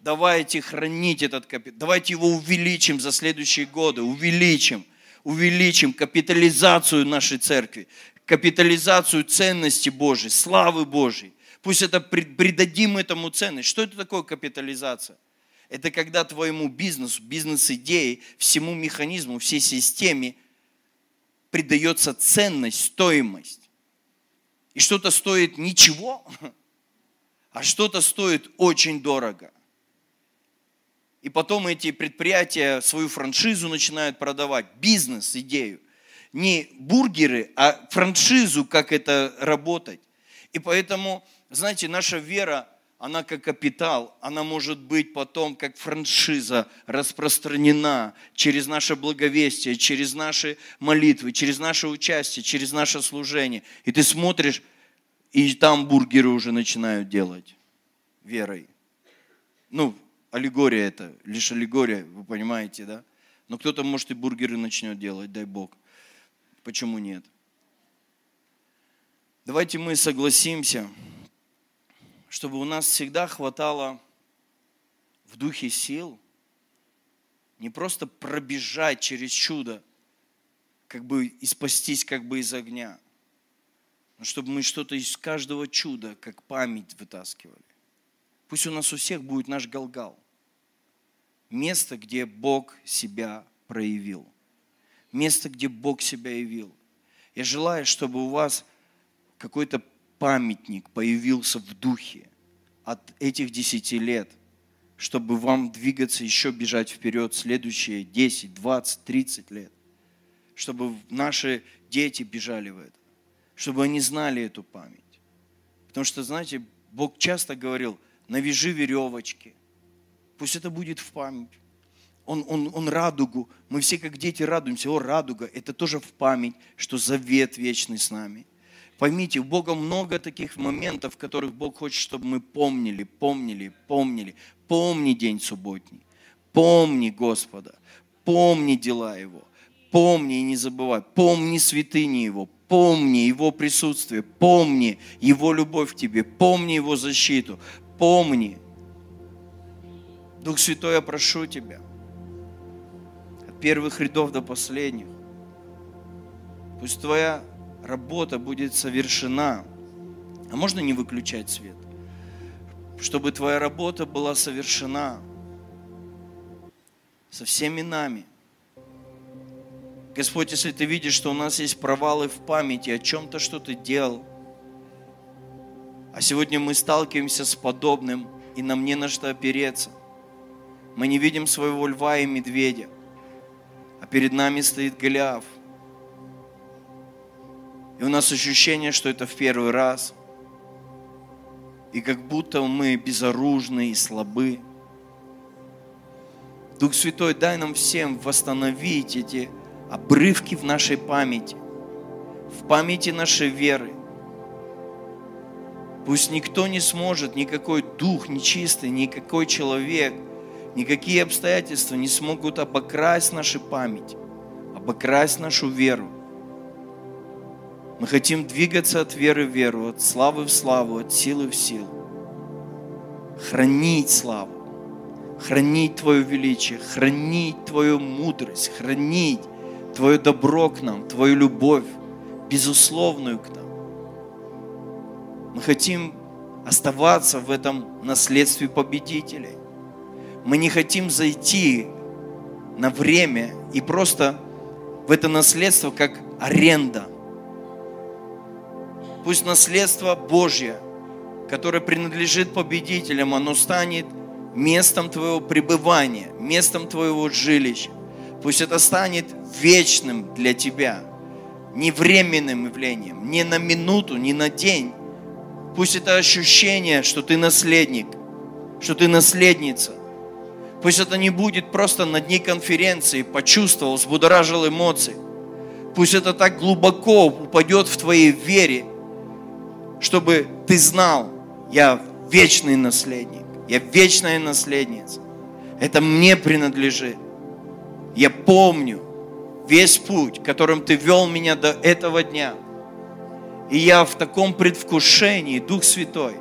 Давайте хранить этот капитал. Давайте его увеличим за следующие годы. Увеличим. Увеличим капитализацию нашей церкви. Капитализацию ценности Божьей, славы Божьей. Пусть это придадим этому ценность. Что это такое капитализация? Это когда твоему бизнесу, бизнес-идее, всему механизму, всей системе придается ценность, стоимость и что-то стоит ничего, а что-то стоит очень дорого. И потом эти предприятия свою франшизу начинают продавать, бизнес, идею. Не бургеры, а франшизу, как это работать. И поэтому, знаете, наша вера, она как капитал, она может быть потом как франшиза распространена через наше благовестие, через наши молитвы, через наше участие, через наше служение. И ты смотришь, и там бургеры уже начинают делать верой. Ну, аллегория это, лишь аллегория, вы понимаете, да? Но кто-то, может, и бургеры начнет делать, дай Бог. Почему нет? Давайте мы согласимся, чтобы у нас всегда хватало в духе сил не просто пробежать через чудо, как бы и спастись как бы из огня, но чтобы мы что-то из каждого чуда, как память вытаскивали. Пусть у нас у всех будет наш Галгал. Место, где Бог себя проявил. Место, где Бог себя явил. Я желаю, чтобы у вас какой-то памятник появился в духе от этих десяти лет, чтобы вам двигаться, еще бежать вперед следующие 10, 20, 30 лет. Чтобы наши дети бежали в это чтобы они знали эту память. Потому что, знаете, Бог часто говорил, навяжи веревочки, пусть это будет в память. Он, он, он радугу, мы все как дети радуемся, о, радуга, это тоже в память, что завет вечный с нами. Поймите, у Бога много таких моментов, в которых Бог хочет, чтобы мы помнили, помнили, помнили. Помни день субботний, помни Господа, помни дела Его, помни и не забывай, помни святыни Его, Помни Его присутствие, помни Его любовь к тебе, помни Его защиту, помни. Дух Святой, я прошу Тебя, от первых рядов до последних, пусть Твоя работа будет совершена. А можно не выключать свет? Чтобы Твоя работа была совершена со всеми нами – Господь, если ты видишь, что у нас есть провалы в памяти о чем-то, что ты делал, а сегодня мы сталкиваемся с подобным, и нам не на что опереться. Мы не видим своего льва и медведя, а перед нами стоит Голиаф. И у нас ощущение, что это в первый раз. И как будто мы безоружны и слабы. Дух Святой, дай нам всем восстановить эти обрывки в нашей памяти, в памяти нашей веры. Пусть никто не сможет, никакой дух нечистый, никакой человек, никакие обстоятельства не смогут обокрасть нашу память, обокрасть нашу веру. Мы хотим двигаться от веры в веру, от славы в славу, от силы в силу. Хранить славу, хранить Твое величие, хранить Твою мудрость, хранить Твое добро к нам, Твою любовь, безусловную к нам. Мы хотим оставаться в этом наследстве победителей. Мы не хотим зайти на время и просто в это наследство как аренда. Пусть наследство Божье, которое принадлежит победителям, оно станет местом твоего пребывания, местом твоего жилища. Пусть это станет вечным для тебя, не временным явлением, не на минуту, не на день. Пусть это ощущение, что ты наследник, что ты наследница. Пусть это не будет просто на дне конференции, почувствовал, взбудоражил эмоции. Пусть это так глубоко упадет в твоей вере, чтобы ты знал, я вечный наследник, я вечная наследница. Это мне принадлежит. Я помню весь путь, которым Ты вел меня до этого дня. И я в таком предвкушении, Дух Святой,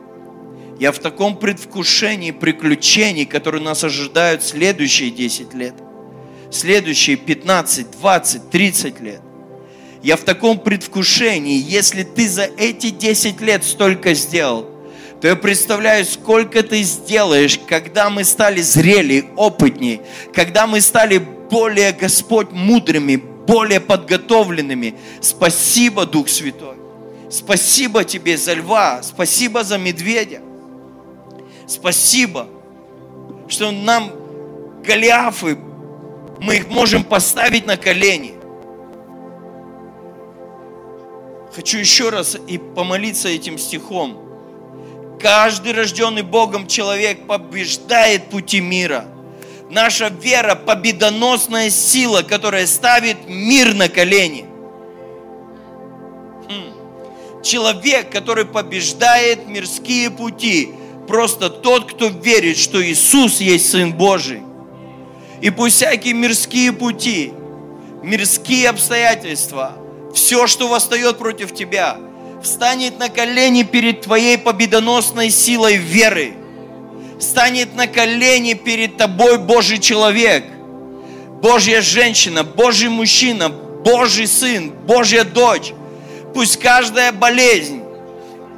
я в таком предвкушении приключений, которые нас ожидают следующие 10 лет, следующие 15, 20, 30 лет. Я в таком предвкушении, если ты за эти 10 лет столько сделал, то я представляю, сколько ты сделаешь, когда мы стали зрелее, опытнее, когда мы стали более, Господь, мудрыми, более подготовленными. Спасибо, Дух Святой. Спасибо Тебе за льва, спасибо за медведя. Спасибо, что нам Голиафы, мы их можем поставить на колени. Хочу еще раз и помолиться этим стихом. Каждый рожденный Богом человек побеждает пути мира. Наша вера – победоносная сила, которая ставит мир на колени. Хм. Человек, который побеждает мирские пути, просто тот, кто верит, что Иисус есть Сын Божий. И пусть всякие мирские пути, мирские обстоятельства, все, что восстает против тебя, встанет на колени перед твоей победоносной силой веры. Станет на колени перед тобой Божий человек, Божья женщина, Божий мужчина, Божий сын, Божья дочь. Пусть каждая болезнь,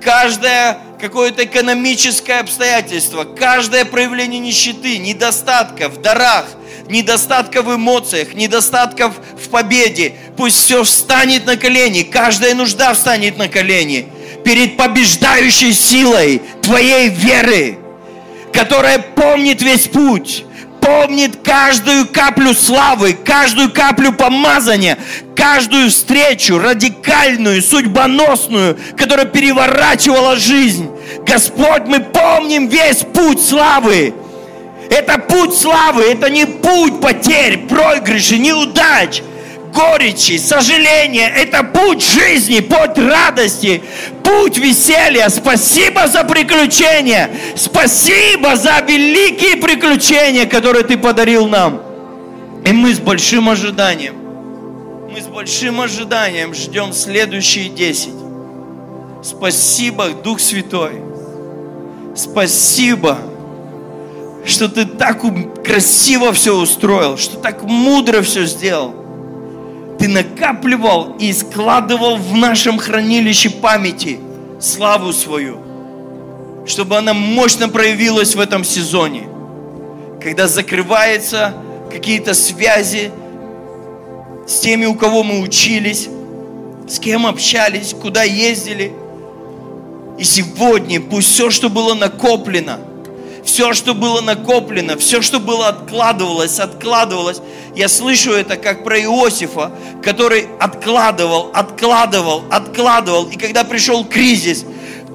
каждое какое-то экономическое обстоятельство, каждое проявление нищеты, недостатка в дарах – недостатка в эмоциях, недостатков в победе. Пусть все встанет на колени, каждая нужда встанет на колени перед побеждающей силой Твоей веры, которая помнит весь путь, помнит каждую каплю славы, каждую каплю помазания, каждую встречу радикальную, судьбоносную, которая переворачивала жизнь. Господь, мы помним весь путь славы, это путь славы, это не путь потерь, проигрышей, неудач, горечи, сожаления. Это путь жизни, путь радости, путь веселья. Спасибо за приключения. Спасибо за великие приключения, которые Ты подарил нам. И мы с большим ожиданием, мы с большим ожиданием ждем следующие десять. Спасибо, Дух Святой. Спасибо что ты так красиво все устроил, что так мудро все сделал. Ты накапливал и складывал в нашем хранилище памяти славу свою, чтобы она мощно проявилась в этом сезоне. Когда закрываются какие-то связи с теми, у кого мы учились, с кем общались, куда ездили. И сегодня пусть все, что было накоплено – все, что было накоплено, все, что было откладывалось, откладывалось. Я слышу это как про Иосифа, который откладывал, откладывал, откладывал. И когда пришел кризис,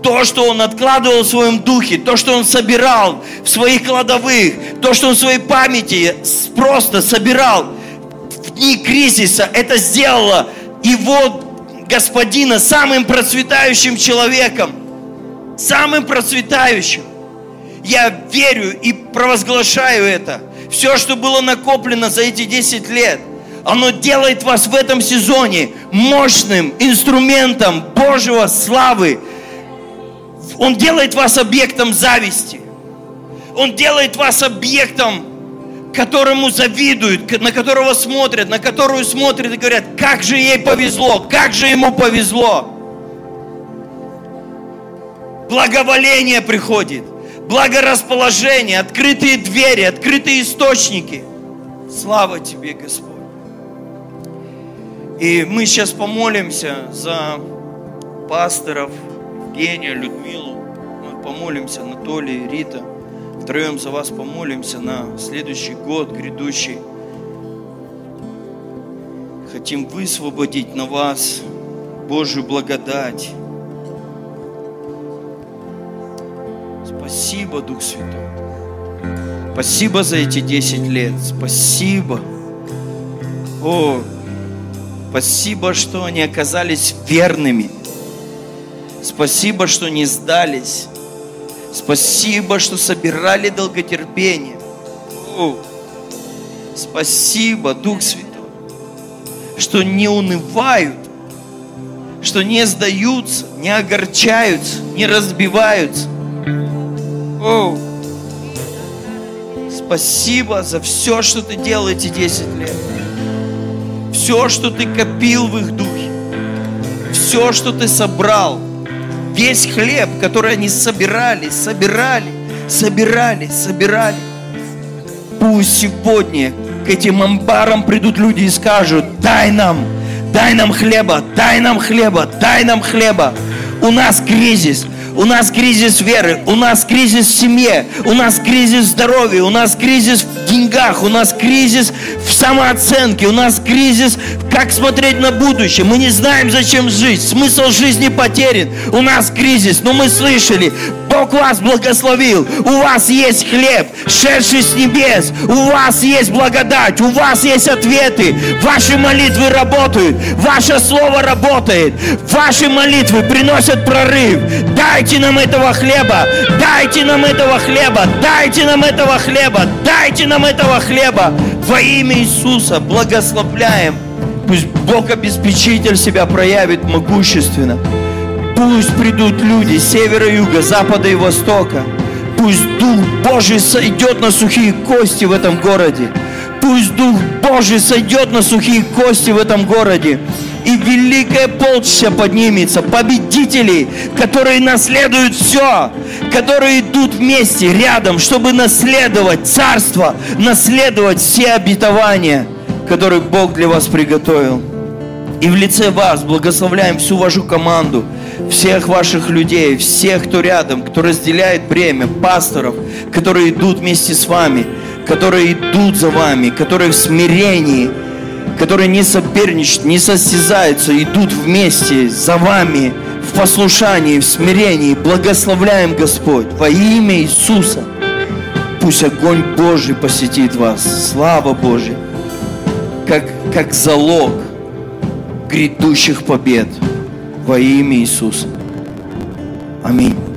то, что он откладывал в своем духе, то, что он собирал в своих кладовых, то, что он в своей памяти просто собирал в дни кризиса, это сделало его господина самым процветающим человеком, самым процветающим. Я верю и провозглашаю это. Все, что было накоплено за эти 10 лет, оно делает вас в этом сезоне мощным инструментом Божьего славы. Он делает вас объектом зависти. Он делает вас объектом, которому завидуют, на которого смотрят, на которую смотрят и говорят, как же ей повезло, как же ему повезло. Благоволение приходит благорасположение, открытые двери, открытые источники. Слава Тебе, Господь. И мы сейчас помолимся за пасторов, Евгения, Людмилу. Мы помолимся, Анатолий, Рита. Втроем за вас помолимся на следующий год грядущий. Хотим высвободить на вас Божью благодать, Спасибо, Дух Святой. Спасибо за эти 10 лет. Спасибо. О, спасибо, что они оказались верными. Спасибо, что не сдались. Спасибо, что собирали долготерпение. О, спасибо, Дух Святой, что не унывают, что не сдаются, не огорчаются, не разбиваются, о, спасибо за все, что ты делал эти 10 лет. Все, что ты копил в их духе. Все, что ты собрал. Весь хлеб, который они собирали, собирали, собирали, собирали. Пусть сегодня к этим амбарам придут люди и скажут, дай нам, дай нам хлеба, дай нам хлеба, дай нам хлеба. У нас кризис, у нас кризис веры, у нас кризис в семье, у нас кризис в здоровье, у нас кризис в деньгах, у нас кризис в самооценке, у нас кризис, как смотреть на будущее. Мы не знаем, зачем жить, смысл жизни потерян. У нас кризис, но мы слышали, Бог вас благословил, у вас есть хлеб, шедший с небес, у вас есть благодать, у вас есть ответы, ваши молитвы работают, ваше слово работает, ваши молитвы приносят прорыв. Дайте нам этого хлеба, дайте нам этого хлеба, дайте нам этого хлеба, дайте нам этого хлеба. Во имя Иисуса благословляем. Пусть Бог обеспечитель себя проявит могущественно. Пусть придут люди с севера, юга, запада и востока. Пусть Дух Божий сойдет на сухие кости в этом городе. Пусть Дух Божий сойдет на сухие кости в этом городе. И великое полчища поднимется, победителей, которые наследуют все, которые идут вместе, рядом, чтобы наследовать царство, наследовать все обетования, которые Бог для вас приготовил. И в лице вас благословляем всю вашу команду – всех ваших людей, всех, кто рядом, кто разделяет бремя, пасторов, которые идут вместе с вами, которые идут за вами, которые в смирении, которые не соперничают, не состязаются, идут вместе за вами в послушании, в смирении. Благословляем Господь во имя Иисуса. Пусть огонь Божий посетит вас. Слава Божья. Как, как залог грядущих побед во имя Иисуса. Аминь.